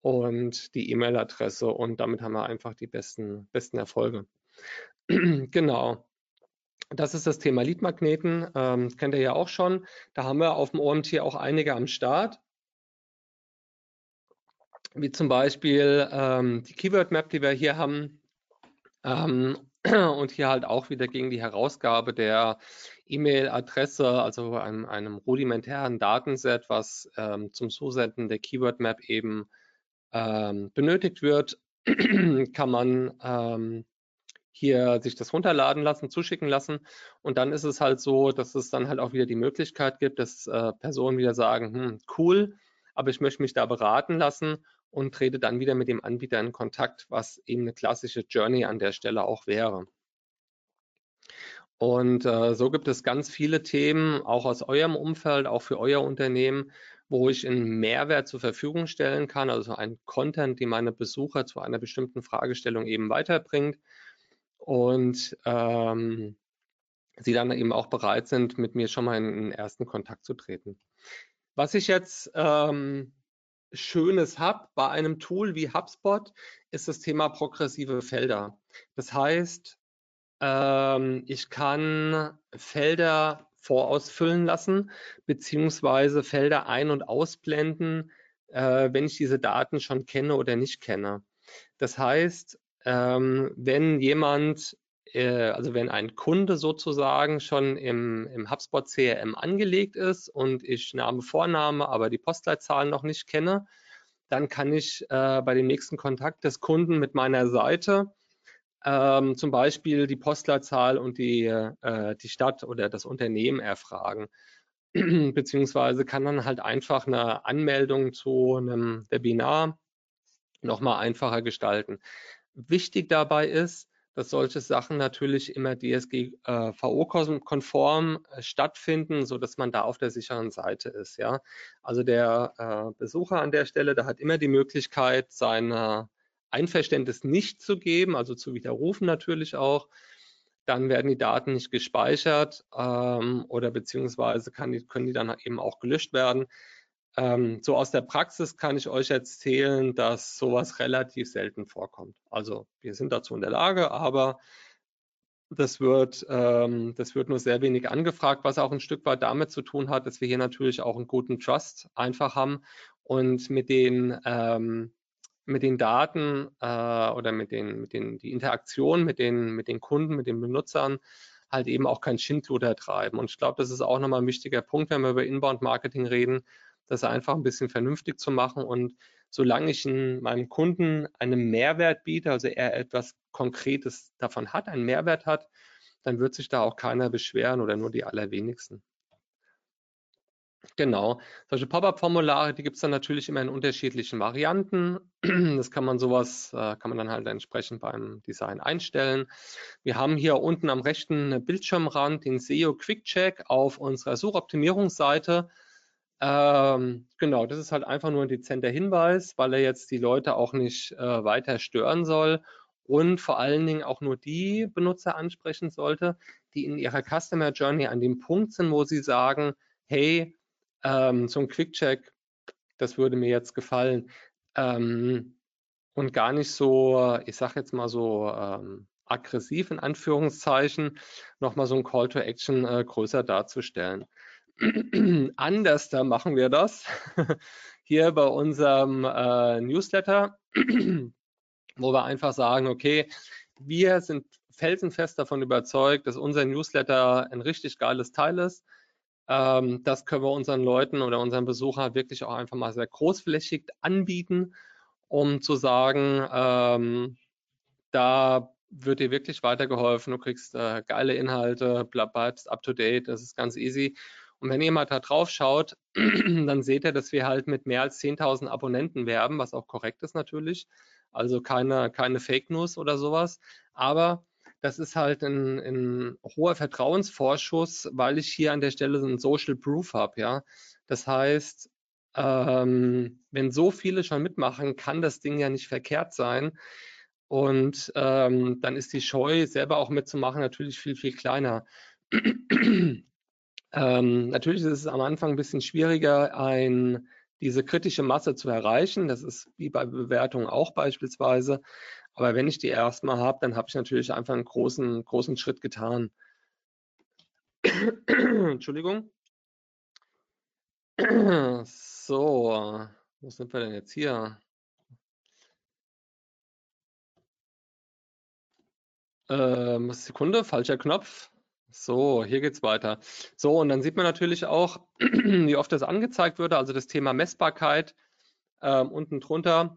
B: und die E-Mail-Adresse und damit haben wir einfach die besten, besten Erfolge. *clears throat* genau. Das ist das Thema Leadmagneten, ähm, kennt ihr ja auch schon. Da haben wir auf dem OMT auch einige am Start wie zum Beispiel ähm, die Keyword Map, die wir hier haben. Ähm, *clears throat* und hier halt auch wieder gegen die Herausgabe der E-Mail-Adresse, also einem, einem, rudimentären Datenset, was ähm, zum Zusenden der Keyword Map eben ähm, benötigt wird, *clears throat* kann man ähm, hier sich das runterladen lassen, zuschicken lassen. Und dann ist es halt so, dass es dann halt auch wieder die Möglichkeit gibt, dass äh, Personen wieder sagen, hm, cool, aber ich möchte mich da beraten lassen und trete dann wieder mit dem Anbieter in Kontakt, was eben eine klassische Journey an der Stelle auch wäre. Und äh, so gibt es ganz viele Themen, auch aus eurem Umfeld, auch für euer Unternehmen, wo ich einen Mehrwert zur Verfügung stellen kann, also ein Content, den meine Besucher zu einer bestimmten Fragestellung eben weiterbringt und ähm, sie dann eben auch bereit sind, mit mir schon mal in einen ersten Kontakt zu treten. Was ich jetzt ähm, Schönes habe bei einem Tool wie HubSpot, ist das Thema progressive Felder. Das heißt, ähm, ich kann Felder vorausfüllen lassen, beziehungsweise Felder ein- und ausblenden, äh, wenn ich diese Daten schon kenne oder nicht kenne. Das heißt, ähm, wenn jemand äh, also wenn ein Kunde sozusagen schon im, im HubSpot CRM angelegt ist und ich Name, Vorname, aber die Postleitzahlen noch nicht kenne, dann kann ich äh, bei dem nächsten Kontakt des Kunden mit meiner Seite ähm, zum Beispiel die Postleitzahl und die, äh, die Stadt oder das Unternehmen erfragen. *clears throat* Beziehungsweise kann dann halt einfach eine Anmeldung zu einem Webinar nochmal einfacher gestalten. Wichtig dabei ist, dass solche Sachen natürlich immer DSGVO-konform äh, stattfinden, so dass man da auf der sicheren Seite ist. Ja, also der äh, Besucher an der Stelle, der hat immer die Möglichkeit, sein Einverständnis nicht zu geben, also zu widerrufen natürlich auch. Dann werden die Daten nicht gespeichert ähm, oder beziehungsweise die, können die dann eben auch gelöscht werden. Ähm, so aus der Praxis kann ich euch erzählen, dass sowas relativ selten vorkommt. Also wir sind dazu in der Lage, aber das wird, ähm, das wird nur sehr wenig angefragt, was auch ein Stück weit damit zu tun hat, dass wir hier natürlich auch einen guten Trust einfach haben und mit den ähm, mit den Daten äh, oder mit den, mit den die Interaktion mit den, mit den Kunden, mit den Benutzern halt eben auch kein Schindluder treiben. Und ich glaube, das ist auch nochmal ein wichtiger Punkt, wenn wir über Inbound-Marketing reden, das einfach ein bisschen vernünftig zu machen. Und solange ich in meinem Kunden einen Mehrwert biete, also er etwas Konkretes davon hat, einen Mehrwert hat, dann wird sich da auch keiner beschweren oder nur die allerwenigsten. Genau. Solche Pop-up-Formulare, die gibt es dann natürlich immer in unterschiedlichen Varianten. Das kann man sowas, äh, kann man dann halt entsprechend beim Design einstellen. Wir haben hier unten am rechten Bildschirmrand den SEO Quick Check auf unserer Suchoptimierungsseite. Ähm, genau, das ist halt einfach nur ein dezenter Hinweis, weil er jetzt die Leute auch nicht äh, weiter stören soll und vor allen Dingen auch nur die Benutzer ansprechen sollte, die in ihrer Customer Journey an dem Punkt sind, wo sie sagen, hey, ähm, so ein Quick-Check, das würde mir jetzt gefallen. Ähm, und gar nicht so, ich sage jetzt mal so ähm, aggressiv in Anführungszeichen, nochmal so ein Call to Action äh, größer darzustellen. *clears throat* Anders da machen wir das *laughs* hier bei unserem äh, Newsletter, *clears throat* wo wir einfach sagen, okay, wir sind felsenfest davon überzeugt, dass unser Newsletter ein richtig geiles Teil ist. Ähm, das können wir unseren Leuten oder unseren Besuchern wirklich auch einfach mal sehr großflächig anbieten, um zu sagen, ähm, da wird dir wirklich weitergeholfen, du kriegst äh, geile Inhalte, bleibst up to date, das ist ganz easy. Und wenn jemand da drauf schaut, *clears throat* dann seht ihr, dass wir halt mit mehr als 10.000 Abonnenten werben, was auch korrekt ist natürlich. Also keine, keine Fake News oder sowas. Aber das ist halt ein, ein hoher Vertrauensvorschuss, weil ich hier an der Stelle so ein Social Proof habe, ja. Das heißt, ähm, wenn so viele schon mitmachen, kann das Ding ja nicht verkehrt sein. Und ähm, dann ist die Scheu, selber auch mitzumachen, natürlich viel, viel kleiner. Ähm, natürlich ist es am Anfang ein bisschen schwieriger, ein, diese kritische Masse zu erreichen. Das ist wie bei Bewertungen auch beispielsweise. Aber wenn ich die erstmal habe, dann habe ich natürlich einfach einen großen, großen Schritt getan. *clears throat* Entschuldigung. So, wo sind wir denn jetzt hier? Ähm, Sekunde, falscher Knopf. So, hier geht's weiter. So, und dann sieht man natürlich auch, *clears throat* wie oft das angezeigt würde, also das Thema Messbarkeit ähm, unten drunter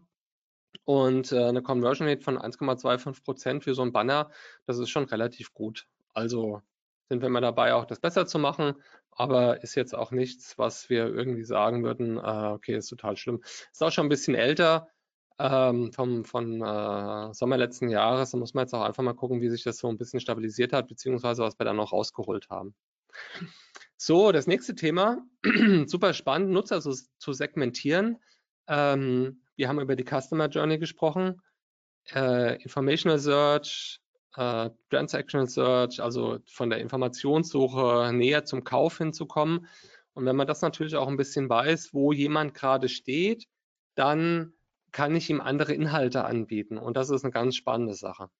B: und äh, eine Conversion Rate von 1,25 Prozent für so ein Banner, das ist schon relativ gut. Also sind wir mal dabei, auch das besser zu machen, aber ist jetzt auch nichts, was wir irgendwie sagen würden, äh, okay, ist total schlimm. Ist auch schon ein bisschen älter ähm, vom, von äh, Sommer letzten Jahres. Da muss man jetzt auch einfach mal gucken, wie sich das so ein bisschen stabilisiert hat, beziehungsweise was wir da noch rausgeholt haben. So, das nächste Thema, *clears throat* super spannend, Nutzer zu, zu segmentieren. Ähm, wir haben über die Customer Journey gesprochen, äh, Informational Search, äh, Transactional Search, also von der Informationssuche näher zum Kauf hinzukommen. Und wenn man das natürlich auch ein bisschen weiß, wo jemand gerade steht, dann kann ich ihm andere Inhalte anbieten. Und das ist eine ganz spannende Sache.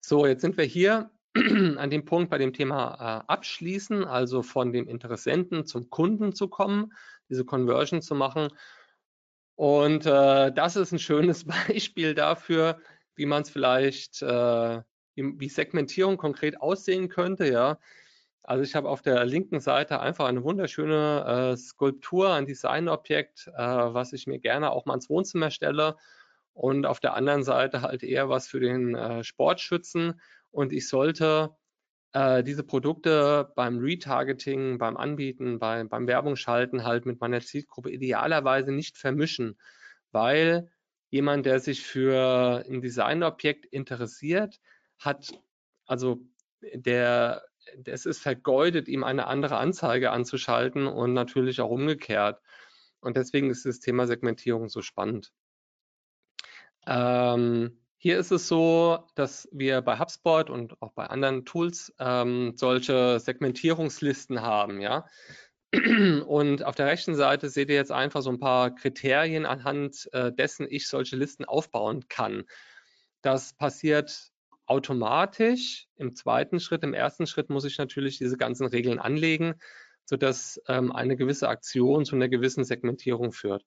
B: So, jetzt sind wir hier *clears throat* an dem Punkt bei dem Thema äh, Abschließen, also von dem Interessenten zum Kunden zu kommen, diese Conversion zu machen. Und äh, das ist ein schönes *laughs* Beispiel dafür, wie man es vielleicht, äh, wie, Segmentierung konkret aussehen könnte. Ja, also ich habe auf der linken Seite einfach eine wunderschöne äh, Skulptur, ein Designobjekt, äh, was ich mir gerne auch mal ins Wohnzimmer stelle. Und auf der anderen Seite halt eher was für den äh, Sportschützen. Und ich sollte äh, diese Produkte beim Retargeting, beim Anbieten, bei, beim Werbung schalten halt mit meiner Zielgruppe idealerweise nicht vermischen, weil jemand, der sich für ein Designobjekt interessiert, hat, also der, es ist vergeudet, ihm eine andere Anzeige anzuschalten und natürlich auch umgekehrt. Und deswegen ist das Thema Segmentierung so spannend. Ähm, hier ist es so, dass wir bei HubSpot und auch bei anderen Tools ähm, solche Segmentierungslisten haben, ja. Und auf der rechten Seite seht ihr jetzt einfach so ein paar Kriterien, anhand äh, dessen ich solche Listen aufbauen kann. Das passiert automatisch im zweiten Schritt. Im ersten Schritt muss ich natürlich diese ganzen Regeln anlegen, sodass ähm, eine gewisse Aktion zu einer gewissen Segmentierung führt.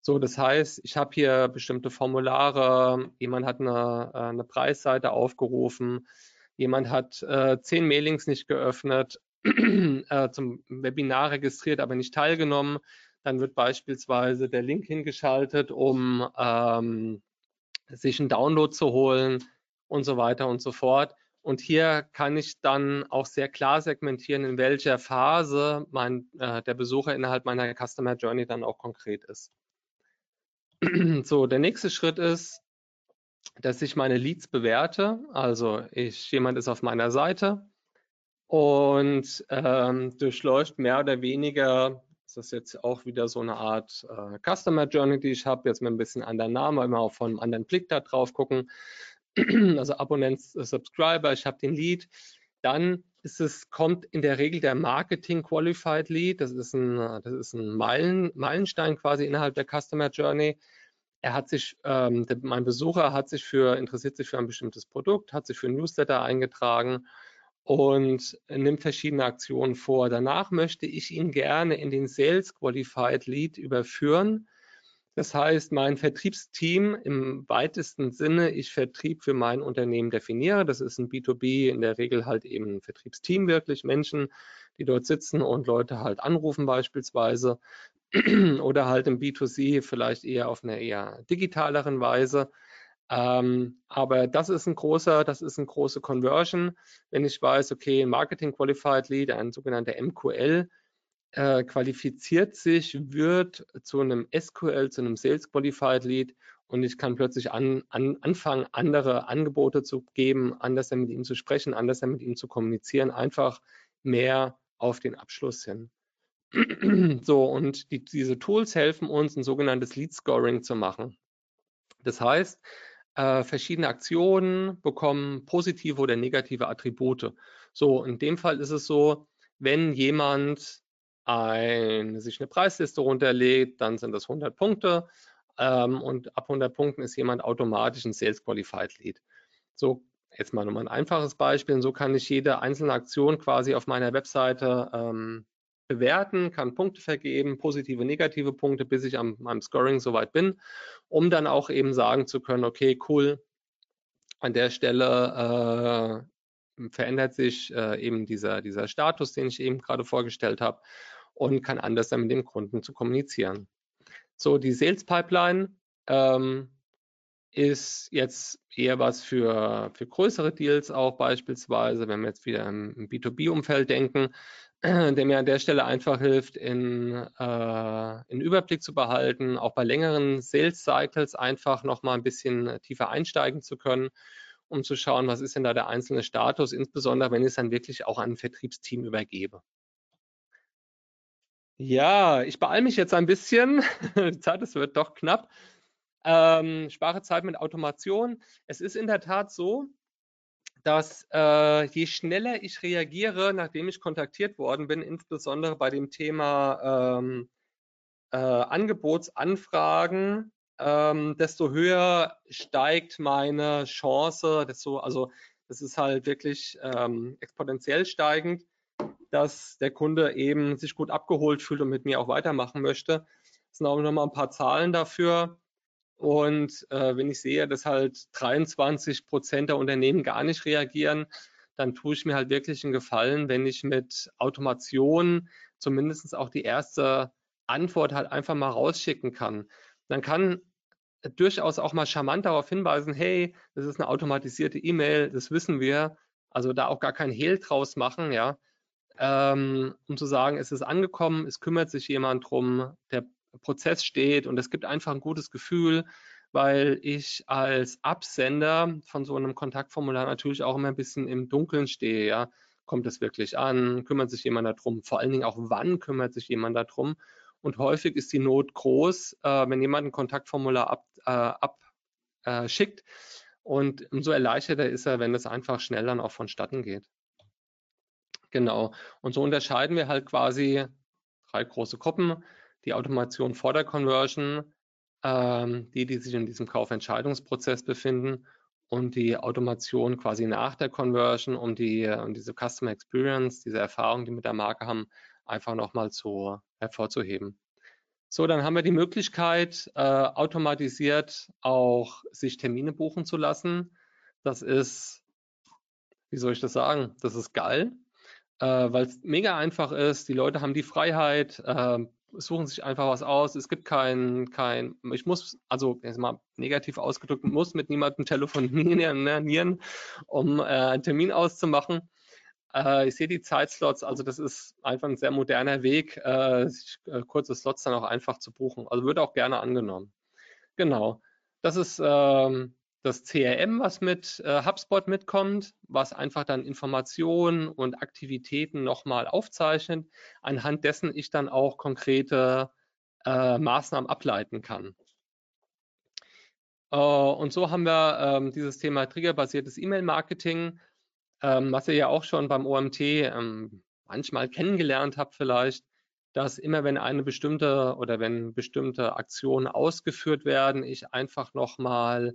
B: So, das heißt, ich habe hier bestimmte Formulare, jemand hat eine, äh, eine Preisseite aufgerufen, jemand hat äh, zehn Mailings nicht geöffnet, *clears throat* äh, zum Webinar registriert, aber nicht teilgenommen. Dann wird beispielsweise der Link hingeschaltet, um ähm, sich einen Download zu holen und so weiter und so fort. Und hier kann ich dann auch sehr klar segmentieren, in welcher Phase mein, äh, der Besucher innerhalb meiner Customer Journey dann auch konkret ist. *clears throat* so, der nächste Schritt ist, dass ich meine Leads bewerte. Also ich, jemand ist auf meiner Seite und ähm, durchläuft mehr oder weniger, das ist jetzt auch wieder so eine Art äh, Customer Journey, die ich habe, jetzt mit ein bisschen anderen Namen, immer auch von einem anderen Blick da drauf gucken. *clears throat* also Abonnent, äh, Subscriber, ich habe den Lead. Dann ist es, kommt in der Regel der Marketing Qualified Lead. Das ist ein, das ist ein Meilen, Meilenstein quasi innerhalb der Customer Journey. Er hat sich, ähm, der, mein Besucher hat sich für, interessiert sich für ein bestimmtes Produkt, hat sich für ein Newsletter eingetragen und nimmt verschiedene Aktionen vor. Danach möchte ich ihn gerne in den Sales Qualified Lead überführen. Das heißt, mein Vertriebsteam im weitesten Sinne, ich Vertrieb für mein Unternehmen definiere. Das ist ein B2B, in der Regel halt eben ein Vertriebsteam wirklich, Menschen, die dort sitzen und Leute halt anrufen beispielsweise *clears throat* oder halt im B2C vielleicht eher auf einer eher digitaleren Weise. Ähm, aber das ist ein großer, das ist eine große Conversion. Wenn ich weiß, okay, Marketing Qualified Lead, ein sogenannter MQL, äh, qualifiziert sich, wird zu einem SQL, zu einem Sales Qualified Lead und ich kann plötzlich an, an, anfangen, andere Angebote zu geben, anders mit ihm zu sprechen, anders mit ihm zu kommunizieren, einfach mehr auf den Abschluss hin. *clears throat* so, und die, diese Tools helfen uns, ein sogenanntes Lead Scoring zu machen. Das heißt, äh, verschiedene Aktionen bekommen positive oder negative Attribute. So, in dem Fall ist es so, wenn jemand ein, sich eine Preisliste runterlädt, dann sind das 100 Punkte ähm, und ab 100 Punkten ist jemand automatisch ein Sales Qualified Lead. So, jetzt mal nochmal ein einfaches Beispiel. Und so kann ich jede einzelne Aktion quasi auf meiner Webseite ähm, bewerten, kann Punkte vergeben, positive, negative Punkte, bis ich am meinem Scoring soweit bin, um dann auch eben sagen zu können, okay, cool, an der Stelle äh, verändert sich äh, eben dieser, dieser Status, den ich eben gerade vorgestellt habe und kann anders dann mit dem Kunden zu kommunizieren. So, die Sales Pipeline ähm, ist jetzt eher was für, für größere Deals auch beispielsweise, wenn wir jetzt wieder im B2B-Umfeld denken, *clears throat* der mir an der Stelle einfach hilft, in, äh, einen Überblick zu behalten, auch bei längeren Sales Cycles einfach nochmal ein bisschen tiefer einsteigen zu können, um zu schauen, was ist denn da der einzelne Status, insbesondere wenn ich es dann wirklich auch an ein Vertriebsteam übergebe. Ja, ich beeile mich jetzt ein bisschen. *laughs* Die Zeit, es wird doch knapp. Ähm, spare Zeit mit Automation. Es ist in der Tat so, dass äh, je schneller ich reagiere, nachdem ich kontaktiert worden bin, insbesondere bei dem Thema ähm, äh, Angebotsanfragen, ähm, desto höher steigt meine Chance, desto, also das ist halt wirklich ähm, exponentiell steigend, dass der Kunde eben sich gut abgeholt fühlt und mit mir auch weitermachen möchte. Das sind auch nochmal ein paar Zahlen dafür. Und äh, wenn ich sehe, dass halt 23 Prozent der Unternehmen gar nicht reagieren, dann tue ich mir halt wirklich einen Gefallen, wenn ich mit Automation zumindest auch die erste Antwort halt einfach mal rausschicken kann. Dann kann durchaus auch mal charmant darauf hinweisen, hey, das ist eine automatisierte E-Mail, das wissen wir. Also da auch gar kein Hehl draus machen, ja ähm, um zu sagen, es ist angekommen, es kümmert sich jemand drum, der Prozess steht und es gibt einfach ein gutes Gefühl, weil ich als Absender von so einem Kontaktformular natürlich auch immer ein bisschen im Dunkeln stehe, ja. Kommt es wirklich an? Kümmert sich jemand darum? Vor allen Dingen auch, wann kümmert sich jemand darum? Und häufig ist die Not groß, äh, wenn jemand ein Kontaktformular abschickt. Ab, äh, und umso erleichterter ist er, wenn es einfach schnell dann auch vonstatten geht. Genau. Und so unterscheiden wir halt quasi drei große Gruppen. Die Automation vor der Conversion, ähm, die, die sich in diesem Kaufentscheidungsprozess befinden und die Automation quasi nach der Conversion, um die um diese Customer Experience, diese Erfahrung, die wir mit der Marke haben, einfach nochmal zu hervorzuheben. So, dann haben wir die Möglichkeit, äh, automatisiert auch sich Termine buchen zu lassen. Das ist, wie soll ich das sagen? Das ist geil, äh, weil es mega einfach ist. Die Leute haben die Freiheit, äh, suchen sich einfach was aus. Es gibt kein, kein, ich muss, also jetzt mal negativ ausgedrückt, muss mit niemandem telefonieren, *laughs* um äh, einen Termin auszumachen. Äh, ich sehe die Zeitslots, also das ist einfach ein sehr moderner Weg, äh, sich, äh, kurze Slots dann auch einfach zu buchen. Also wird auch gerne angenommen. Genau. Das ist ähm, das CRM, was mit äh, HubSpot mitkommt, was einfach dann Informationen und Aktivitäten nochmal aufzeichnet, anhand dessen ich dann auch konkrete äh, Maßnahmen ableiten kann. Äh, und so haben wir ähm, dieses Thema triggerbasiertes E-Mail-Marketing ähm, was ihr ja auch schon beim OMT ähm, manchmal kennengelernt habt vielleicht, dass immer wenn eine bestimmte oder wenn bestimmte Aktionen ausgeführt werden, ich einfach nochmal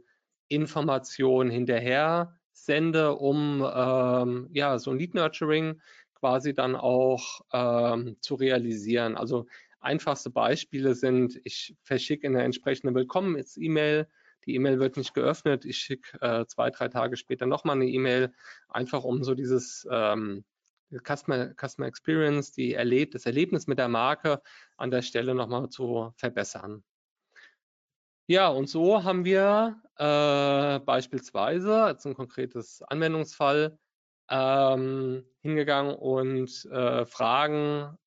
B: Informationen hinterher sende, um ähm, ja so ein Lead Nurturing quasi dann auch ähm, zu realisieren. Also einfachste Beispiele sind, ich verschicke eine entsprechende Willkommen-E-Mail die E-Mail wird nicht geöffnet. Ich schicke äh, zwei, drei Tage später nochmal eine E-Mail, einfach um so dieses ähm, Customer, Customer Experience, die erlebt, das Erlebnis mit der Marke an der Stelle nochmal zu verbessern. Ja, und so haben wir äh, beispielsweise als ein konkretes Anwendungsfall ähm, hingegangen und äh, Fragen,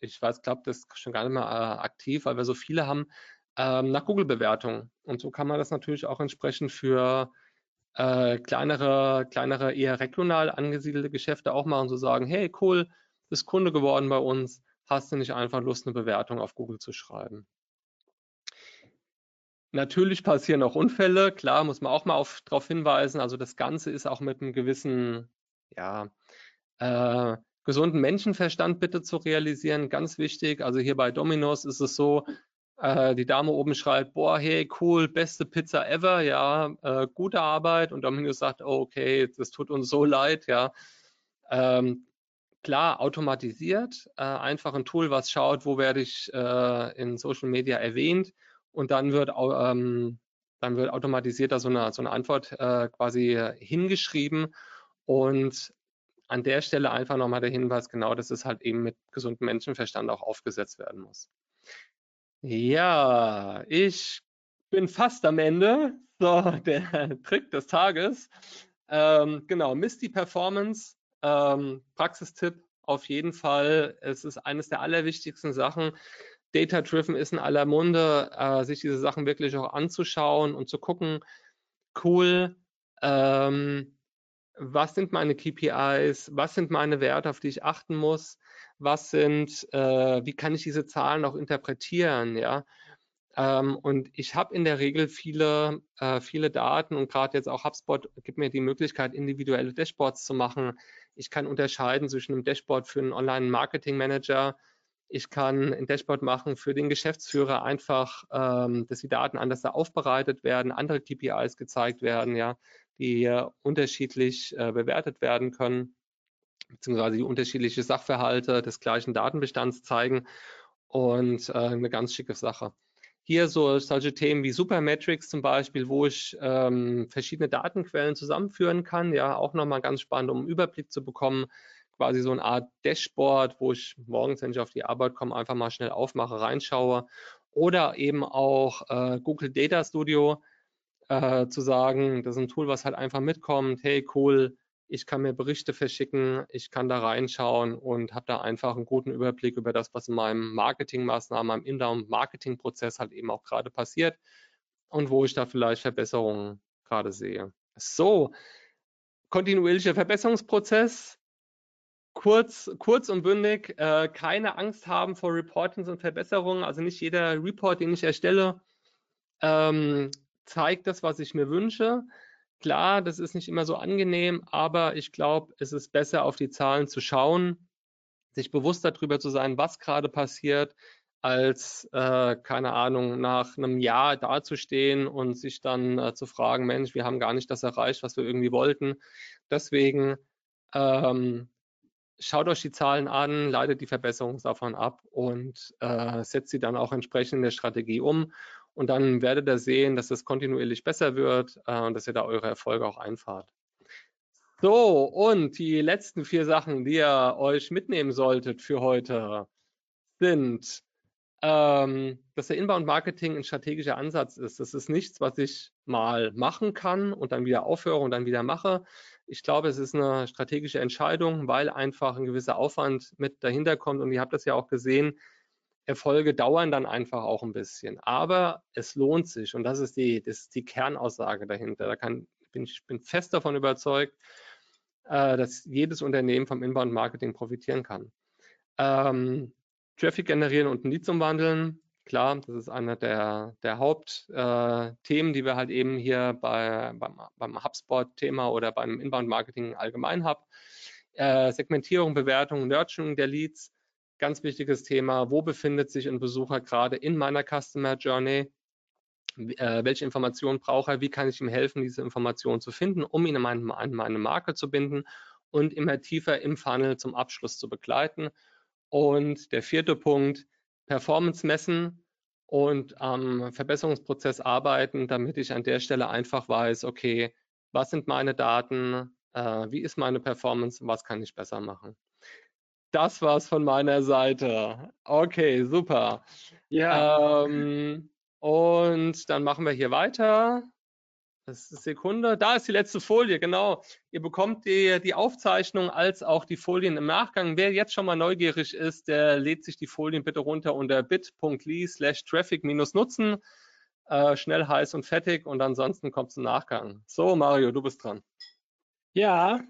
B: ich weiß, glaube, das ist schon gar nicht mehr äh, aktiv, weil wir so viele haben, ähm, nach Google-Bewertung. Und so kann man das natürlich auch entsprechend für äh, kleinere, kleinere, eher regional angesiedelte Geschäfte auch machen, so sagen, hey, cool, bist Kunde geworden bei uns, hast du nicht einfach Lust, eine Bewertung auf Google zu schreiben? Natürlich passieren auch Unfälle, klar, muss man auch mal darauf hinweisen. Also das Ganze ist auch mit einem gewissen, ja, äh, gesunden Menschenverstand bitte zu realisieren, ganz wichtig. Also hier bei Dominos ist es so, äh, die Dame oben schreibt, boah, hey, cool, beste Pizza ever, ja, äh, gute Arbeit. Und Dominus sagt, oh, okay, das tut uns so leid, ja. Ähm, klar, automatisiert, äh, einfach ein Tool, was schaut, wo werde ich äh, in Social Media erwähnt und dann wird, ähm, dann wird automatisiert da so eine, so eine Antwort äh, quasi hingeschrieben und an der Stelle einfach nochmal der Hinweis, genau, dass es halt eben mit gesundem Menschenverstand auch aufgesetzt werden muss. Ja, ich bin fast am Ende. So, *laughs* der Trick des Tages. Ähm, genau, misst die Performance. Ähm, Praxistipp auf jeden Fall. Es ist eines der allerwichtigsten Sachen. Data-driven ist in aller Munde, äh, sich diese Sachen wirklich auch anzuschauen und zu gucken, cool, ähm, was sind meine KPIs, was sind meine Werte, auf die ich achten muss, was sind, äh, wie kann ich diese Zahlen auch interpretieren, ja. Ähm, und ich habe in der Regel viele, äh, viele Daten und gerade jetzt auch HubSpot gibt mir die Möglichkeit, individuelle Dashboards zu machen. Ich kann unterscheiden zwischen einem Dashboard für einen Online-Marketing-Manager, ich kann ein Dashboard machen für den Geschäftsführer, einfach, ähm, dass die Daten anders da aufbereitet werden, andere KPIs gezeigt werden, ja, die äh, unterschiedlich äh, bewertet werden können beziehungsweise die unterschiedliche Sachverhalte des gleichen Datenbestands zeigen und äh, eine ganz schicke Sache. Hier so solche Themen wie Supermetrics zum Beispiel, wo ich ähm, verschiedene Datenquellen zusammenführen kann, ja, auch nochmal ganz spannend, um einen Überblick zu bekommen, quasi so eine Art Dashboard, wo ich morgens, wenn ich auf die Arbeit komme, einfach mal schnell aufmache, reinschaue oder eben auch äh, Google Data Studio äh, zu sagen, das ist ein Tool, was halt einfach mitkommt, hey cool, ich kann mir Berichte verschicken, ich kann da reinschauen und habe da einfach einen guten Überblick über das, was in meinem Marketingmaßnahmen, meinem Inbound-Marketing-Prozess halt eben auch gerade passiert und wo ich da vielleicht Verbesserungen gerade sehe. So, kontinuierlicher Verbesserungsprozess. Kurz, kurz und bündig, äh, keine Angst haben vor Reportings und Verbesserungen. Also nicht jeder Report, den ich erstelle, ähm, zeigt das, was ich mir wünsche. Klar, das ist nicht immer so angenehm, aber ich glaube, es ist besser, auf die Zahlen zu schauen, sich bewusst darüber zu sein, was gerade passiert, als, äh, keine Ahnung, nach einem Jahr dazustehen und sich dann äh, zu fragen, Mensch, wir haben gar nicht das erreicht, was wir irgendwie wollten. Deswegen ähm, schaut euch die Zahlen an, leitet die Verbesserung davon ab und äh, setzt sie dann auch entsprechend in der Strategie um. Und dann werdet ihr sehen, dass es kontinuierlich besser wird äh, und dass ihr da eure Erfolge auch einfahrt. So, und die letzten vier Sachen, die ihr euch mitnehmen solltet für heute, sind, ähm, dass der Inbound-Marketing ein strategischer Ansatz ist. Das ist nichts, was ich mal machen kann und dann wieder aufhöre und dann wieder mache. Ich glaube, es ist eine strategische Entscheidung, weil einfach ein gewisser Aufwand mit dahinter kommt. Und ihr habt das ja auch gesehen, Erfolge dauern dann einfach auch ein bisschen. Aber es lohnt sich. Und das ist die, das ist die Kernaussage dahinter. Da kann, bin ich bin fest davon überzeugt, äh, dass jedes Unternehmen vom Inbound-Marketing profitieren kann. Ähm, Traffic generieren und Leads umwandeln. Klar, das ist einer der, der Hauptthemen, äh, die wir halt eben hier bei, beim, beim HubSpot-Thema oder beim Inbound-Marketing allgemein haben. Äh, Segmentierung, Bewertung, Nurturing der Leads, ganz wichtiges Thema. Wo befindet sich ein Besucher gerade in meiner Customer Journey? Äh, welche Informationen braucht er? Wie kann ich ihm helfen, diese Informationen zu finden, um ihn an meine, an meine Marke zu binden und immer tiefer im Funnel zum Abschluss zu begleiten? Und der vierte Punkt, Performance messen und am Verbesserungsprozess arbeiten, damit ich an der Stelle einfach weiß, okay, was sind meine Daten, äh, wie ist meine Performance, was kann ich besser machen. Das war's von meiner Seite. Okay, super. Ja. Ähm, und dann machen wir hier weiter. Sekunde. Da ist die letzte Folie, genau. Ihr bekommt die, die Aufzeichnung als auch die Folien im Nachgang. Wer jetzt schon mal neugierig ist, der lädt sich die Folien bitte runter unter bit.ly slash traffic nutzen. Äh, schnell, heiß und fettig und ansonsten kommt es im Nachgang. So, Mario, du bist dran.
A: Ja,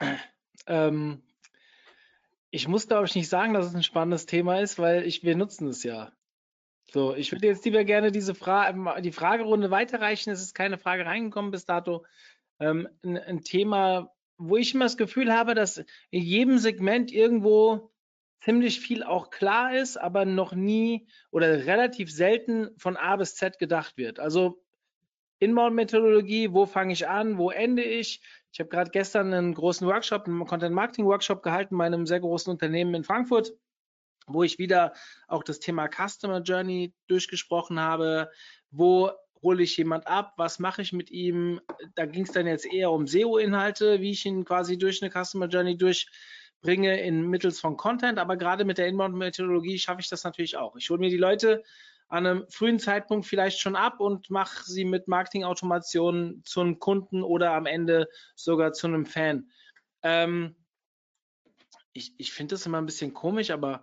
A: *clears throat* ähm, ich muss, glaube ich, nicht sagen, dass es ein spannendes Thema ist, weil ich, wir nutzen es ja. So, ich würde jetzt lieber gerne diese Fra die Fragerunde weiterreichen. Es ist keine Frage reingekommen bis dato. Ähm, ein, ein, Thema, wo ich immer das Gefühl habe, dass in jedem Segment irgendwo ziemlich viel auch klar ist, aber noch nie oder relativ selten von A bis Z gedacht wird. Also Inbound-Methodologie, wo fange ich an, wo ende ich? Ich habe gerade gestern einen großen Workshop, einen Content-Marketing-Workshop gehalten bei einem sehr großen Unternehmen in Frankfurt wo ich wieder auch das Thema Customer Journey durchgesprochen habe. Wo hole ich jemand ab? Was mache ich mit ihm? Da ging es dann jetzt eher um SEO-Inhalte, wie ich ihn quasi durch eine Customer Journey durchbringe in mittels von Content. Aber gerade mit der Inbound-Methodologie schaffe ich das natürlich auch. Ich hole mir die Leute an einem frühen Zeitpunkt vielleicht schon ab und mache sie mit Marketing-Automation zu einem Kunden oder am Ende sogar zu einem Fan. Ähm, ich ich finde das immer ein bisschen komisch, aber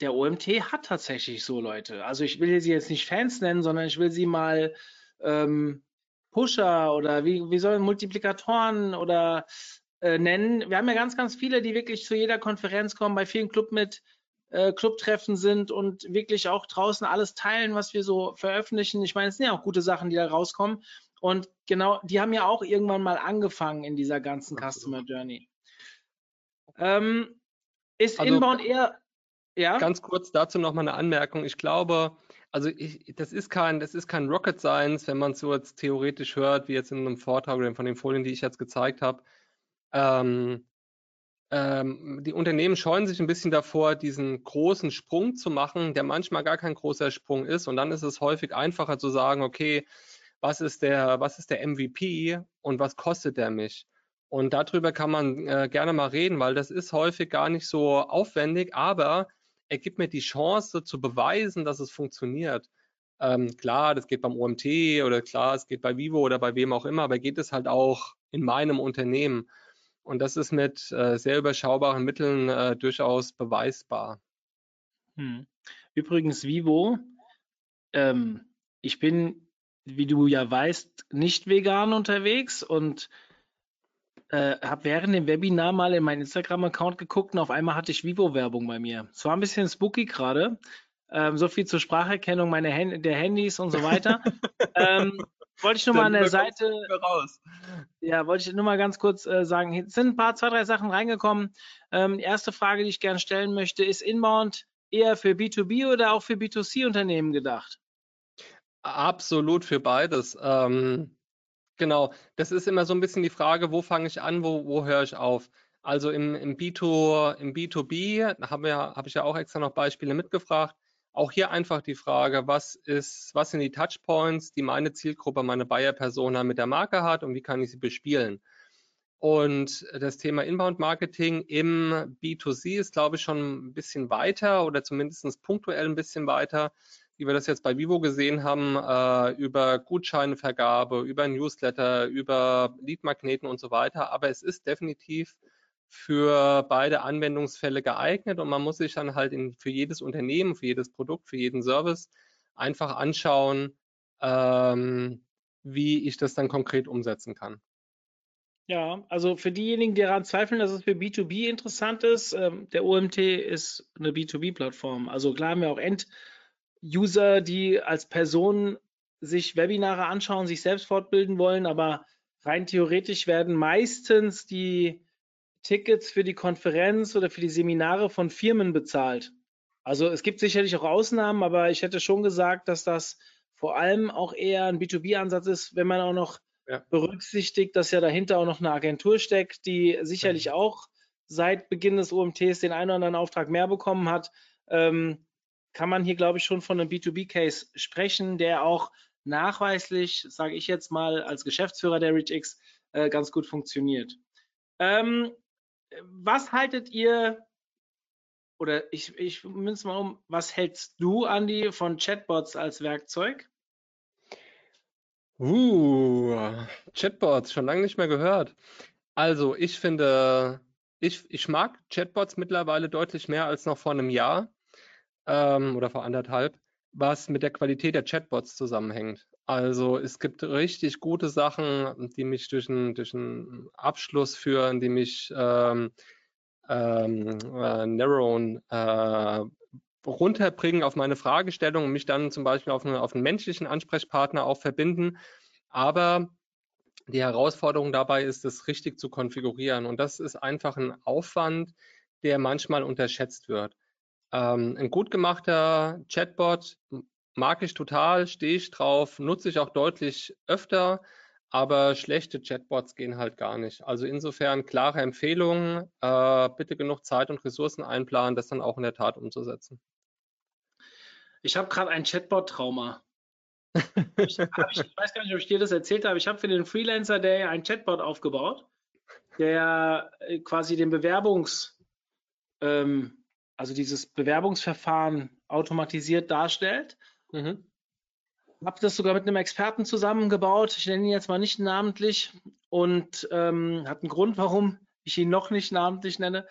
A: der OMT hat tatsächlich so Leute. Also ich will sie jetzt nicht Fans nennen, sondern ich will sie mal ähm, Pusher oder wie, wie sollen Multiplikatoren oder äh, nennen. Wir haben ja ganz, ganz viele, die wirklich zu jeder Konferenz kommen, bei vielen Club mit äh, Clubtreffen sind und wirklich auch draußen alles teilen, was wir so veröffentlichen. Ich meine, es sind ja auch gute Sachen, die da rauskommen. Und genau, die haben ja auch irgendwann mal angefangen in dieser ganzen Customer Journey. Ähm, ist also, Inbound eher
B: ja. Ganz kurz dazu noch mal eine Anmerkung. Ich glaube, also ich, das ist kein, das ist kein Rocket Science, wenn man es so jetzt theoretisch hört, wie jetzt in einem Vortrag oder von den Folien, die ich jetzt gezeigt habe. Ähm, ähm, die Unternehmen scheuen sich ein bisschen davor, diesen großen Sprung zu machen, der manchmal gar kein großer Sprung ist. Und dann ist es häufig einfacher zu sagen, okay, was ist der, was ist der MVP und was kostet der mich? Und darüber kann man äh, gerne mal reden, weil das ist häufig gar nicht so aufwendig, aber er gibt mir die Chance zu beweisen, dass es funktioniert. Ähm, klar, das geht beim OMT oder klar, es geht bei Vivo oder bei wem auch immer, aber geht es halt auch in meinem Unternehmen. Und das ist mit äh, sehr überschaubaren Mitteln äh, durchaus beweisbar.
A: Hm. Übrigens, Vivo, ähm, ich bin, wie du ja weißt, nicht vegan unterwegs und äh, habe während dem Webinar mal in meinen Instagram-Account geguckt und auf einmal hatte ich Vivo-Werbung bei mir. Es war ein bisschen spooky gerade. Ähm, so viel zur Spracherkennung meiner Hand der Handys und so weiter. *laughs* ähm, wollte ich nur mal an der Seite. Ja, wollte ich nur mal ganz kurz äh, sagen. Es sind ein paar, zwei, drei Sachen reingekommen. Ähm, die erste Frage, die ich gerne stellen möchte, ist Inbound eher für B2B oder auch für B2C-Unternehmen gedacht?
B: Absolut für beides. Ähm, Genau, das ist immer so ein bisschen die Frage, wo fange ich an, wo, wo höre ich auf? Also im, im, B2, im B2B habe ja, hab ich ja auch extra noch Beispiele mitgefragt. Auch hier einfach die Frage, was ist, was sind die Touchpoints, die meine Zielgruppe, meine Buyer-Persona mit der Marke hat und wie kann ich sie bespielen? Und das Thema Inbound-Marketing im B2C ist, glaube ich, schon ein bisschen weiter oder zumindest punktuell ein bisschen weiter, wie wir das jetzt bei Vivo gesehen haben, äh, über Gutscheinevergabe, über Newsletter, über Lead-Magneten und so weiter. Aber es ist definitiv für beide Anwendungsfälle geeignet und man muss sich dann halt in, für jedes Unternehmen, für jedes Produkt, für jeden Service einfach anschauen, ähm, wie ich das dann konkret umsetzen kann.
A: Ja, also für diejenigen, die daran zweifeln, dass es für B2B interessant ist, ähm, der OMT ist eine B2B-Plattform. Also klar haben wir auch End-User, die als Person sich Webinare anschauen, sich selbst fortbilden wollen, aber rein theoretisch werden meistens die Tickets für die Konferenz oder für die Seminare von Firmen bezahlt. Also es gibt sicherlich auch Ausnahmen, aber ich hätte schon gesagt, dass das vor allem auch eher ein B2B-Ansatz ist, wenn man auch noch ja. berücksichtigt, dass ja dahinter auch noch eine Agentur steckt, die sicherlich mhm. auch seit Beginn des OMTs den einen oder anderen Auftrag mehr bekommen hat, ähm, kann man hier, glaube ich, schon von einem B2B-Case sprechen, der auch nachweislich, sage ich jetzt mal als Geschäftsführer der ReachX, äh, ganz gut funktioniert. Ähm, was haltet ihr, oder ich, ich münze mal um, was hältst du, Andi, von Chatbots als Werkzeug?
B: Uh, Chatbots, schon lange nicht mehr gehört. Also, ich finde, ich, ich mag Chatbots mittlerweile deutlich mehr als noch vor einem Jahr ähm, oder vor anderthalb, was mit der Qualität der Chatbots zusammenhängt. Also es gibt richtig gute Sachen, die mich durch einen, durch einen Abschluss führen, die mich ähm, ähm, äh, narrowen, äh, runterbringen auf meine Fragestellung und mich dann zum Beispiel auf, eine, auf einen menschlichen Ansprechpartner auch verbinden. Aber die Herausforderung dabei ist, es richtig zu konfigurieren. Und das ist einfach ein Aufwand, der manchmal unterschätzt wird. Ähm, ein gut gemachter Chatbot mag ich total, stehe ich drauf, nutze ich auch deutlich öfter, aber schlechte Chatbots gehen halt gar nicht. Also insofern klare Empfehlungen, äh, bitte genug Zeit und Ressourcen einplanen, das dann auch in der Tat umzusetzen.
A: Ich habe gerade ein Chatbot-Trauma. *laughs* ich, ich, weiß gar nicht, ob ich dir das erzählt habe. Ich habe für den Freelancer, der ein Chatbot aufgebaut, der äh, quasi den Bewerbungs, ähm, also dieses Bewerbungsverfahren automatisiert darstellt Mhm. Habe das sogar mit einem Experten zusammengebaut. Ich nenne ihn jetzt mal nicht namentlich und ähm, hat einen Grund, warum ich ihn noch nicht namentlich nenne.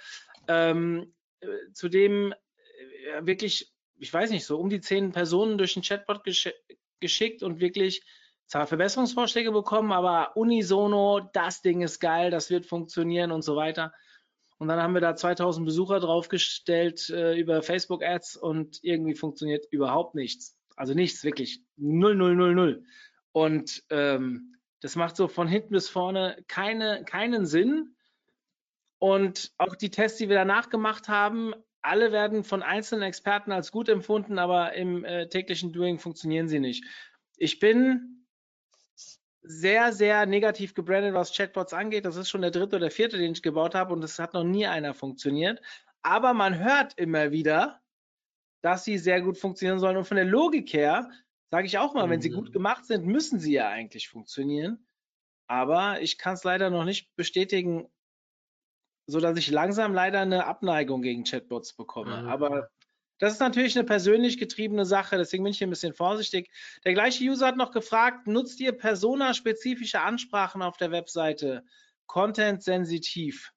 A: Ähm, äh, zudem äh, wirklich, ich weiß nicht, so um die zehn Personen durch den Chatbot gesch geschickt und wirklich zwar Verbesserungsvorschläge bekommen, aber unisono, das Ding ist geil, das wird funktionieren und so weiter. Und dann haben wir da 2000 Besucher draufgestellt äh, über Facebook Ads und irgendwie funktioniert überhaupt nichts. Also nichts, wirklich. Null, null, null, null. Und ähm, das macht so von hinten bis vorne keine, keinen Sinn. Und auch die Tests, die wir danach gemacht haben, alle werden von einzelnen Experten als gut empfunden, aber im äh, täglichen Doing funktionieren sie nicht. Ich bin sehr, sehr negativ gebrandet, was Chatbots angeht. Das ist schon der dritte oder vierte, den ich gebaut habe und es hat noch nie einer funktioniert. Aber man hört immer wieder, dass sie sehr gut funktionieren sollen. Und von der Logik her sage ich auch mal, mhm. wenn sie gut mhm. gemacht sind, müssen sie ja eigentlich funktionieren. Aber ich kann es leider noch nicht bestätigen, so dass ich langsam leider eine Abneigung gegen Chatbots bekomme. Mhm. Aber das ist natürlich eine persönlich getriebene Sache, deswegen bin ich hier ein bisschen vorsichtig. Der gleiche User hat noch gefragt, nutzt ihr personaspezifische Ansprachen auf der Webseite? Content sensitiv?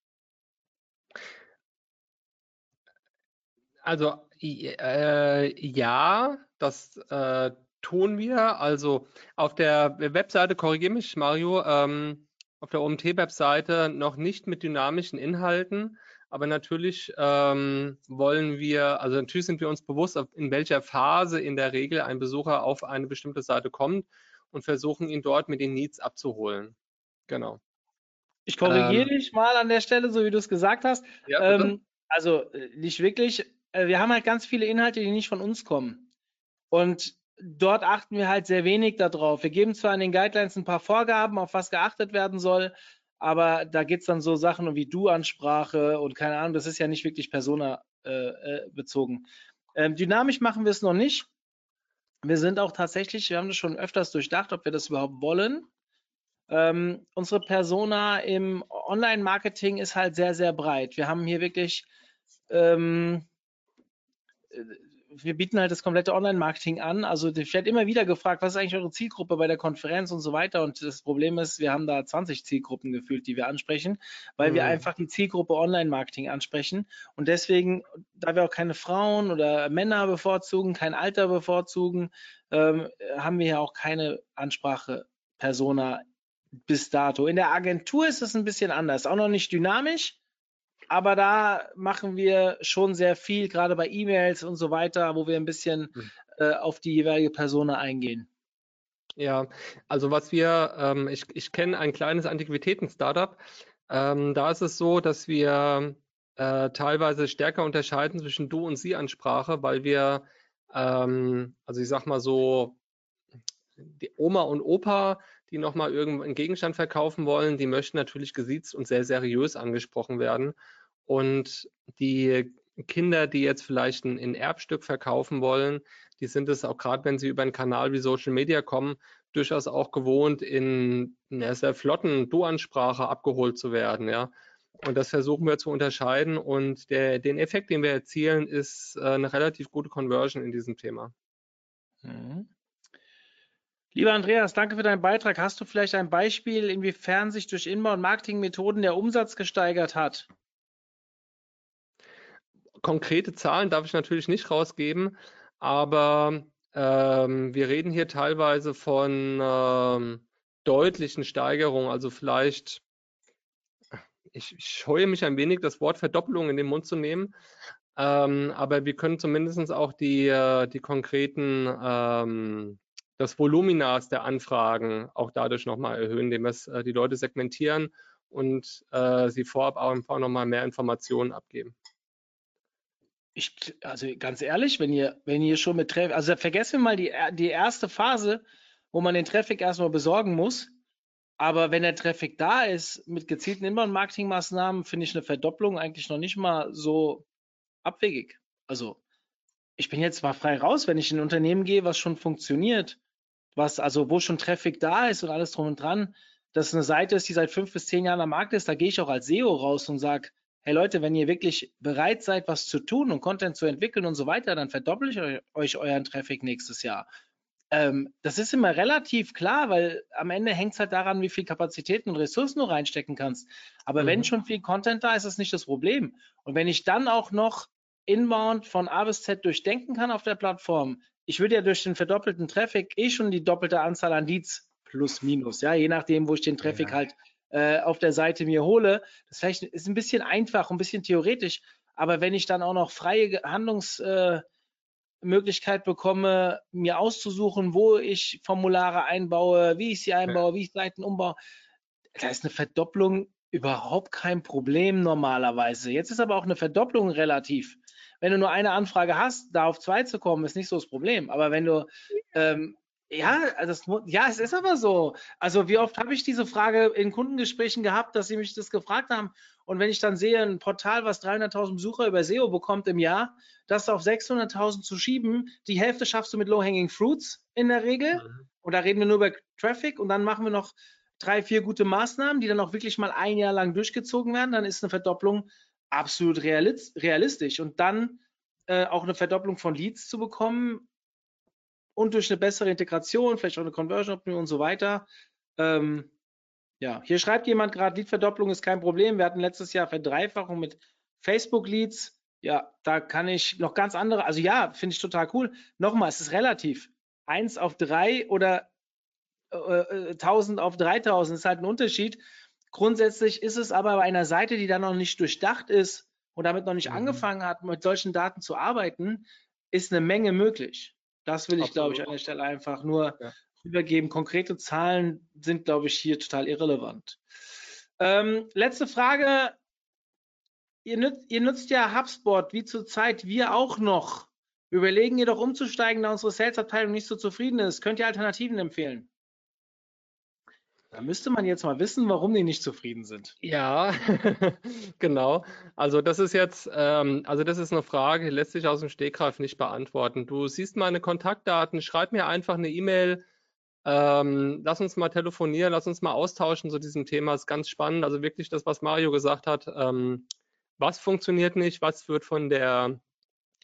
B: Also äh, ja, das äh, tun wir. Also auf der Webseite, korrigiere mich Mario, ähm, auf der OMT-Webseite noch nicht mit dynamischen Inhalten, aber natürlich ähm, wollen wir, also natürlich sind wir uns bewusst, in welcher Phase in der Regel ein Besucher auf eine bestimmte Seite kommt und versuchen ihn dort mit den Needs abzuholen. Genau.
A: Ich korrigiere ähm, dich mal an der Stelle, so wie du es gesagt hast. Ja, ähm, also äh, nicht wirklich äh, wir haben halt ganz viele Inhalte, die nicht von uns kommen. Und dort achten wir halt sehr wenig darauf. Wir geben zwar in den Guidelines ein paar Vorgaben, auf was geachtet werden soll, aber da geht es dann so Sachen wie Du-Ansprache und keine Ahnung, das ist ja nicht wirklich Persona äh, äh, bezogen. Ähm, dynamisch machen wir es noch nicht. Wir sind auch tatsächlich, wir haben das schon öfters durchdacht, ob wir das überhaupt wollen. Ähm, unsere Persona im Online-Marketing ist halt sehr, sehr breit. Wir haben hier wirklich ähm, wir bieten halt das komplette Online-Marketing an. Also ich werde immer wieder gefragt, was ist eigentlich eure Zielgruppe bei der Konferenz und so weiter. Und das Problem ist, wir haben da 20 Zielgruppen gefühlt, die wir ansprechen, weil mhm. wir einfach die Zielgruppe Online-Marketing ansprechen. Und deswegen, da wir auch keine Frauen oder Männer bevorzugen, kein Alter bevorzugen, ähm, haben wir ja auch keine Ansprache-Persona bis dato. In der Agentur ist es ein bisschen anders, auch noch nicht dynamisch aber da machen wir schon sehr viel, gerade bei E-Mails und so weiter, wo wir ein bisschen mhm. äh, auf die jeweilige Person eingehen.
B: Ja, also was wir, ähm, ich, ich kenne ein kleines Antiquitäten-Startup. Ähm, da ist es so, dass wir äh, teilweise stärker unterscheiden zwischen Du- und Sie-Ansprache, weil wir, ähm, also ich sag mal so, die Oma und Opa, die nochmal irgendeinen Gegenstand verkaufen wollen, die möchten natürlich gesiezt und sehr seriös angesprochen werden. Und die Kinder, die jetzt vielleicht ein, ein Erbstück verkaufen wollen, die sind es auch gerade, wenn sie über einen Kanal wie Social Media kommen, durchaus auch gewohnt, in einer sehr flotten Du-Ansprache abgeholt zu werden. Ja. Und das versuchen wir zu unterscheiden. Und der, den Effekt, den wir erzielen, ist äh, eine relativ gute Conversion in diesem Thema.
A: Mhm. Lieber Andreas, danke für deinen Beitrag. Hast du vielleicht ein Beispiel, inwiefern sich durch Inbound-Marketing-Methoden der Umsatz gesteigert hat?
B: Konkrete Zahlen darf ich natürlich nicht rausgeben, aber ähm, wir reden hier teilweise von ähm, deutlichen Steigerungen, also vielleicht, ich, ich scheue mich ein wenig, das Wort Verdoppelung in den Mund zu nehmen, ähm, aber wir können zumindest auch die, äh, die konkreten, ähm, das Voluminas der Anfragen auch dadurch nochmal erhöhen, indem wir äh, die Leute segmentieren und äh, sie vorab auch einfach nochmal mehr Informationen abgeben
A: ich, also ganz ehrlich, wenn ihr, wenn ihr schon mit Traffic, also vergessen wir mal die, die erste Phase, wo man den Traffic erstmal besorgen muss. Aber wenn der Traffic da ist, mit gezielten Inbound-Marketing-Maßnahmen, finde ich eine Verdopplung eigentlich noch nicht mal so abwegig. Also, ich bin jetzt mal frei raus, wenn ich in ein Unternehmen gehe, was schon funktioniert, was, also wo schon Traffic da ist und alles drum und dran, dass eine Seite ist, die seit fünf bis zehn Jahren am Markt ist, da gehe ich auch als SEO raus und sage, hey Leute, wenn ihr wirklich bereit seid, was zu tun und Content zu entwickeln und so weiter, dann verdoppel ich euch euren Traffic nächstes Jahr. Ähm, das ist immer relativ klar, weil am Ende hängt es halt daran, wie viel Kapazitäten und Ressourcen du reinstecken kannst. Aber mhm. wenn schon viel Content da ist, ist das nicht das Problem. Und wenn ich dann auch noch Inbound von A bis Z durchdenken kann auf der Plattform, ich würde ja durch den verdoppelten Traffic eh schon die doppelte Anzahl an Leads plus minus, ja, je nachdem, wo ich den Traffic ja. halt äh, auf der Seite mir hole. Das vielleicht ist ein bisschen einfach, ein bisschen theoretisch, aber wenn ich dann auch noch freie Handlungsmöglichkeit äh, bekomme, mir auszusuchen, wo ich Formulare einbaue, wie ich sie einbaue, wie ich Seiten umbaue, da ist eine Verdopplung überhaupt kein Problem normalerweise. Jetzt ist aber auch eine Verdopplung relativ. Wenn du nur eine Anfrage hast, da auf zwei zu kommen, ist nicht so das Problem. Aber wenn du ähm, ja, das, ja, es ist aber so. Also wie oft habe ich diese Frage in Kundengesprächen gehabt, dass sie mich das gefragt haben. Und wenn ich dann sehe, ein Portal, was 300.000 Besucher über SEO bekommt im Jahr, das auf 600.000 zu schieben, die Hälfte schaffst du mit Low-Hanging Fruits in der Regel. Mhm. Und da reden wir nur über Traffic und dann machen wir noch drei, vier gute Maßnahmen, die dann auch wirklich mal ein Jahr lang durchgezogen werden. Dann ist eine Verdopplung absolut realistisch. Und dann äh, auch eine Verdopplung von Leads zu bekommen, und durch eine bessere Integration, vielleicht auch eine Conversion-Optimierung und so weiter. Ähm, ja, hier schreibt jemand gerade, Lead-Verdopplung ist kein Problem. Wir hatten letztes Jahr Verdreifachung mit Facebook-Leads. Ja, da kann ich noch ganz andere, also ja, finde ich total cool. Nochmal, es ist relativ. Eins auf drei oder äh, 1000 äh, auf 3000 ist halt ein Unterschied. Grundsätzlich ist es aber bei einer Seite, die da noch nicht durchdacht ist und damit noch nicht mhm. angefangen hat, mit solchen Daten zu arbeiten, ist eine Menge möglich. Das will ich, glaube ich, an der Stelle einfach nur ja. rübergeben. Konkrete Zahlen sind, glaube ich, hier total irrelevant. Ähm, letzte Frage. Ihr nützt, ihr nutzt ja HubSpot, wie zurzeit wir auch noch. Überlegen jedoch umzusteigen, da unsere Sales-Abteilung nicht so zufrieden ist. Könnt ihr Alternativen empfehlen? Da müsste man jetzt mal wissen, warum die nicht zufrieden sind.
B: Ja, *laughs* genau. Also das ist jetzt, ähm, also das ist eine Frage, die lässt sich aus dem Stegreif nicht beantworten. Du siehst meine Kontaktdaten, schreib mir einfach eine E-Mail, ähm, lass uns mal telefonieren, lass uns mal austauschen zu diesem Thema. Ist ganz spannend. Also wirklich das, was Mario gesagt hat. Ähm, was funktioniert nicht? Was wird von der,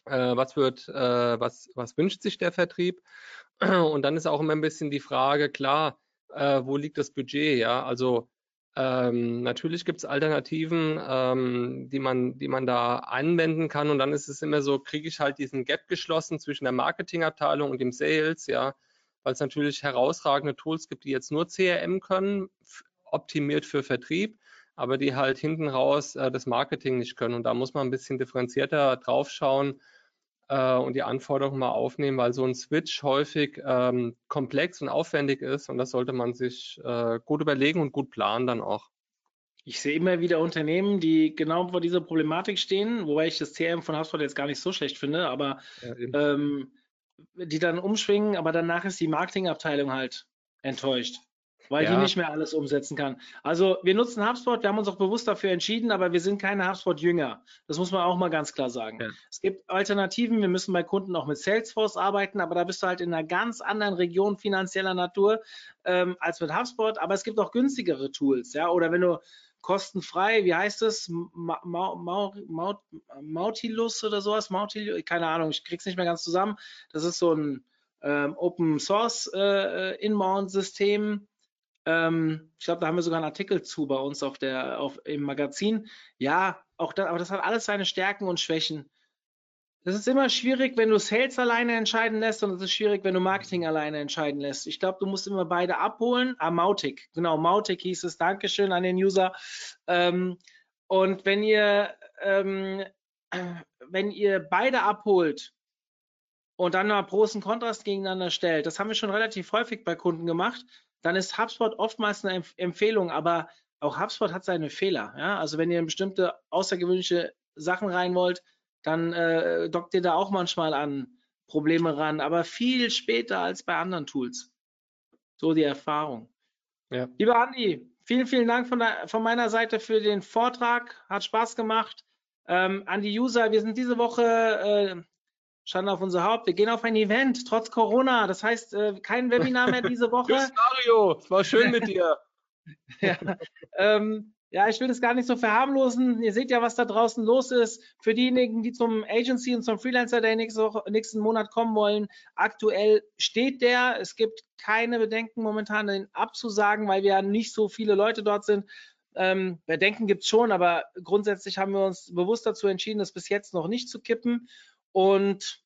B: äh, was wird, äh, was, was wünscht sich der Vertrieb? *clears throat* Und dann ist auch immer ein bisschen die Frage, klar, äh, wo liegt das Budget, ja? Also ähm, natürlich gibt es Alternativen, ähm, die, man, die man da anwenden kann. Und dann ist es immer so, kriege ich halt diesen Gap geschlossen zwischen der Marketingabteilung und dem Sales, ja, weil es natürlich herausragende Tools gibt, die jetzt nur CRM können, optimiert für Vertrieb, aber die halt hinten raus äh, das Marketing nicht können. Und da muss man ein bisschen differenzierter drauf schauen, äh, und die Anforderungen mal aufnehmen, weil so ein Switch häufig ähm, komplex und aufwendig ist und das sollte man sich äh, gut überlegen und gut planen dann auch.
A: Ich sehe immer wieder Unternehmen, die genau vor dieser Problematik stehen, wobei ich das CRM von HubSpot jetzt gar nicht so schlecht finde, aber ja, ähm, die dann umschwingen, aber danach ist die Marketingabteilung halt enttäuscht weil ja. die nicht mehr alles umsetzen kann. Also wir nutzen HubSpot, wir haben uns auch bewusst dafür entschieden, aber wir sind keine HubSpot-Jünger. Das muss man auch mal ganz klar sagen. Ja. Es gibt Alternativen, wir müssen bei Kunden auch mit Salesforce arbeiten, aber da bist du halt in einer ganz anderen Region finanzieller Natur ähm, als mit HubSpot. Aber es gibt auch günstigere Tools, ja, oder wenn du kostenfrei, wie heißt es? Ma Ma Ma Mautilus oder sowas? Mautilus, keine Ahnung, ich krieg's nicht mehr ganz zusammen. Das ist so ein ähm, Open Source äh, äh Inbound-System, ähm, ich glaube, da haben wir sogar einen Artikel zu bei uns auf der, auf, im Magazin. Ja, auch das, aber das hat alles seine Stärken und Schwächen. Das ist immer schwierig, wenn du Sales alleine entscheiden lässt und es ist schwierig, wenn du Marketing alleine entscheiden lässt. Ich glaube, du musst immer beide abholen. Ah, Mautic, genau, Mautic hieß es. Dankeschön an den User. Ähm, und wenn ihr, ähm, *clears throat* wenn ihr beide abholt und dann mal Pros und Kontrast gegeneinander stellt, das haben wir schon relativ häufig bei Kunden gemacht, dann ist HubSpot oftmals eine Empfehlung, aber auch HubSpot hat seine Fehler. Ja? Also wenn ihr in bestimmte außergewöhnliche Sachen rein wollt, dann äh, dockt ihr da auch manchmal an Probleme ran, aber viel später als bei anderen Tools. So die Erfahrung. Ja. Lieber Andi, vielen, vielen Dank von, der, von meiner Seite für den Vortrag. Hat Spaß gemacht. Ähm, an die User, wir sind diese Woche äh, Schande auf unser Haupt. Wir gehen auf ein Event, trotz Corona. Das heißt, äh, kein Webinar mehr diese *laughs* Woche.
B: Tschüss, Mario. Es war schön mit dir. *laughs*
A: ja, ähm, ja, ich will das gar nicht so verharmlosen. Ihr seht ja, was da draußen los ist. Für diejenigen, die zum Agency und zum Freelancer Day nächste nächsten Monat kommen wollen, aktuell steht der. Es gibt keine Bedenken momentan, den abzusagen, weil wir ja nicht so viele Leute dort sind. Ähm, Bedenken gibt es schon, aber grundsätzlich haben wir uns bewusst dazu entschieden, das bis jetzt noch nicht zu kippen. Und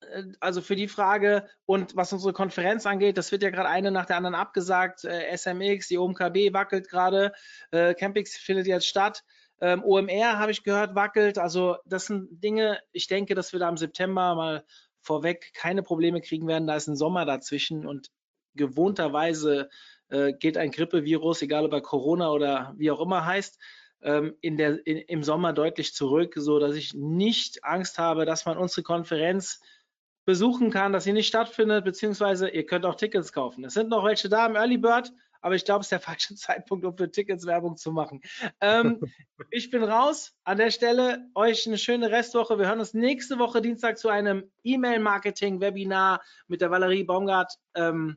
A: äh, also für die Frage und was unsere Konferenz angeht, das wird ja gerade eine nach der anderen abgesagt. Äh, SMX, die OMKB wackelt gerade, äh, Campix findet jetzt statt. Ähm, OMR habe ich gehört, wackelt. Also das sind Dinge, ich denke, dass wir da im September mal vorweg keine Probleme kriegen werden. Da ist ein Sommer dazwischen und gewohnterweise äh, geht ein Grippevirus, egal ob er Corona oder wie auch immer heißt, ähm, in der, in, im Sommer deutlich zurück, so dass ich nicht Angst habe, dass man unsere Konferenz besuchen kann, dass sie nicht stattfindet, beziehungsweise ihr könnt auch Tickets kaufen. Es sind noch welche da im Early Bird, aber ich glaube, es ist der falsche *laughs* Zeitpunkt, um für Tickets Werbung zu machen. Ähm, *laughs* ich bin raus. An der Stelle euch eine schöne Restwoche. Wir hören uns nächste Woche Dienstag zu einem E-Mail-Marketing-Webinar mit der Valerie Baumgart. Ähm,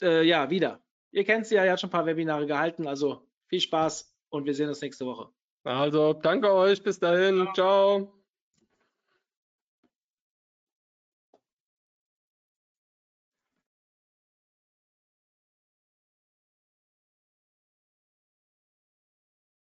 A: äh, ja, wieder. Ihr kennt sie ja, ihr hat schon ein paar Webinare gehalten, also viel Spaß und wir sehen uns nächste Woche.
B: Also, danke euch. Bis dahin. Ciao. Ciao.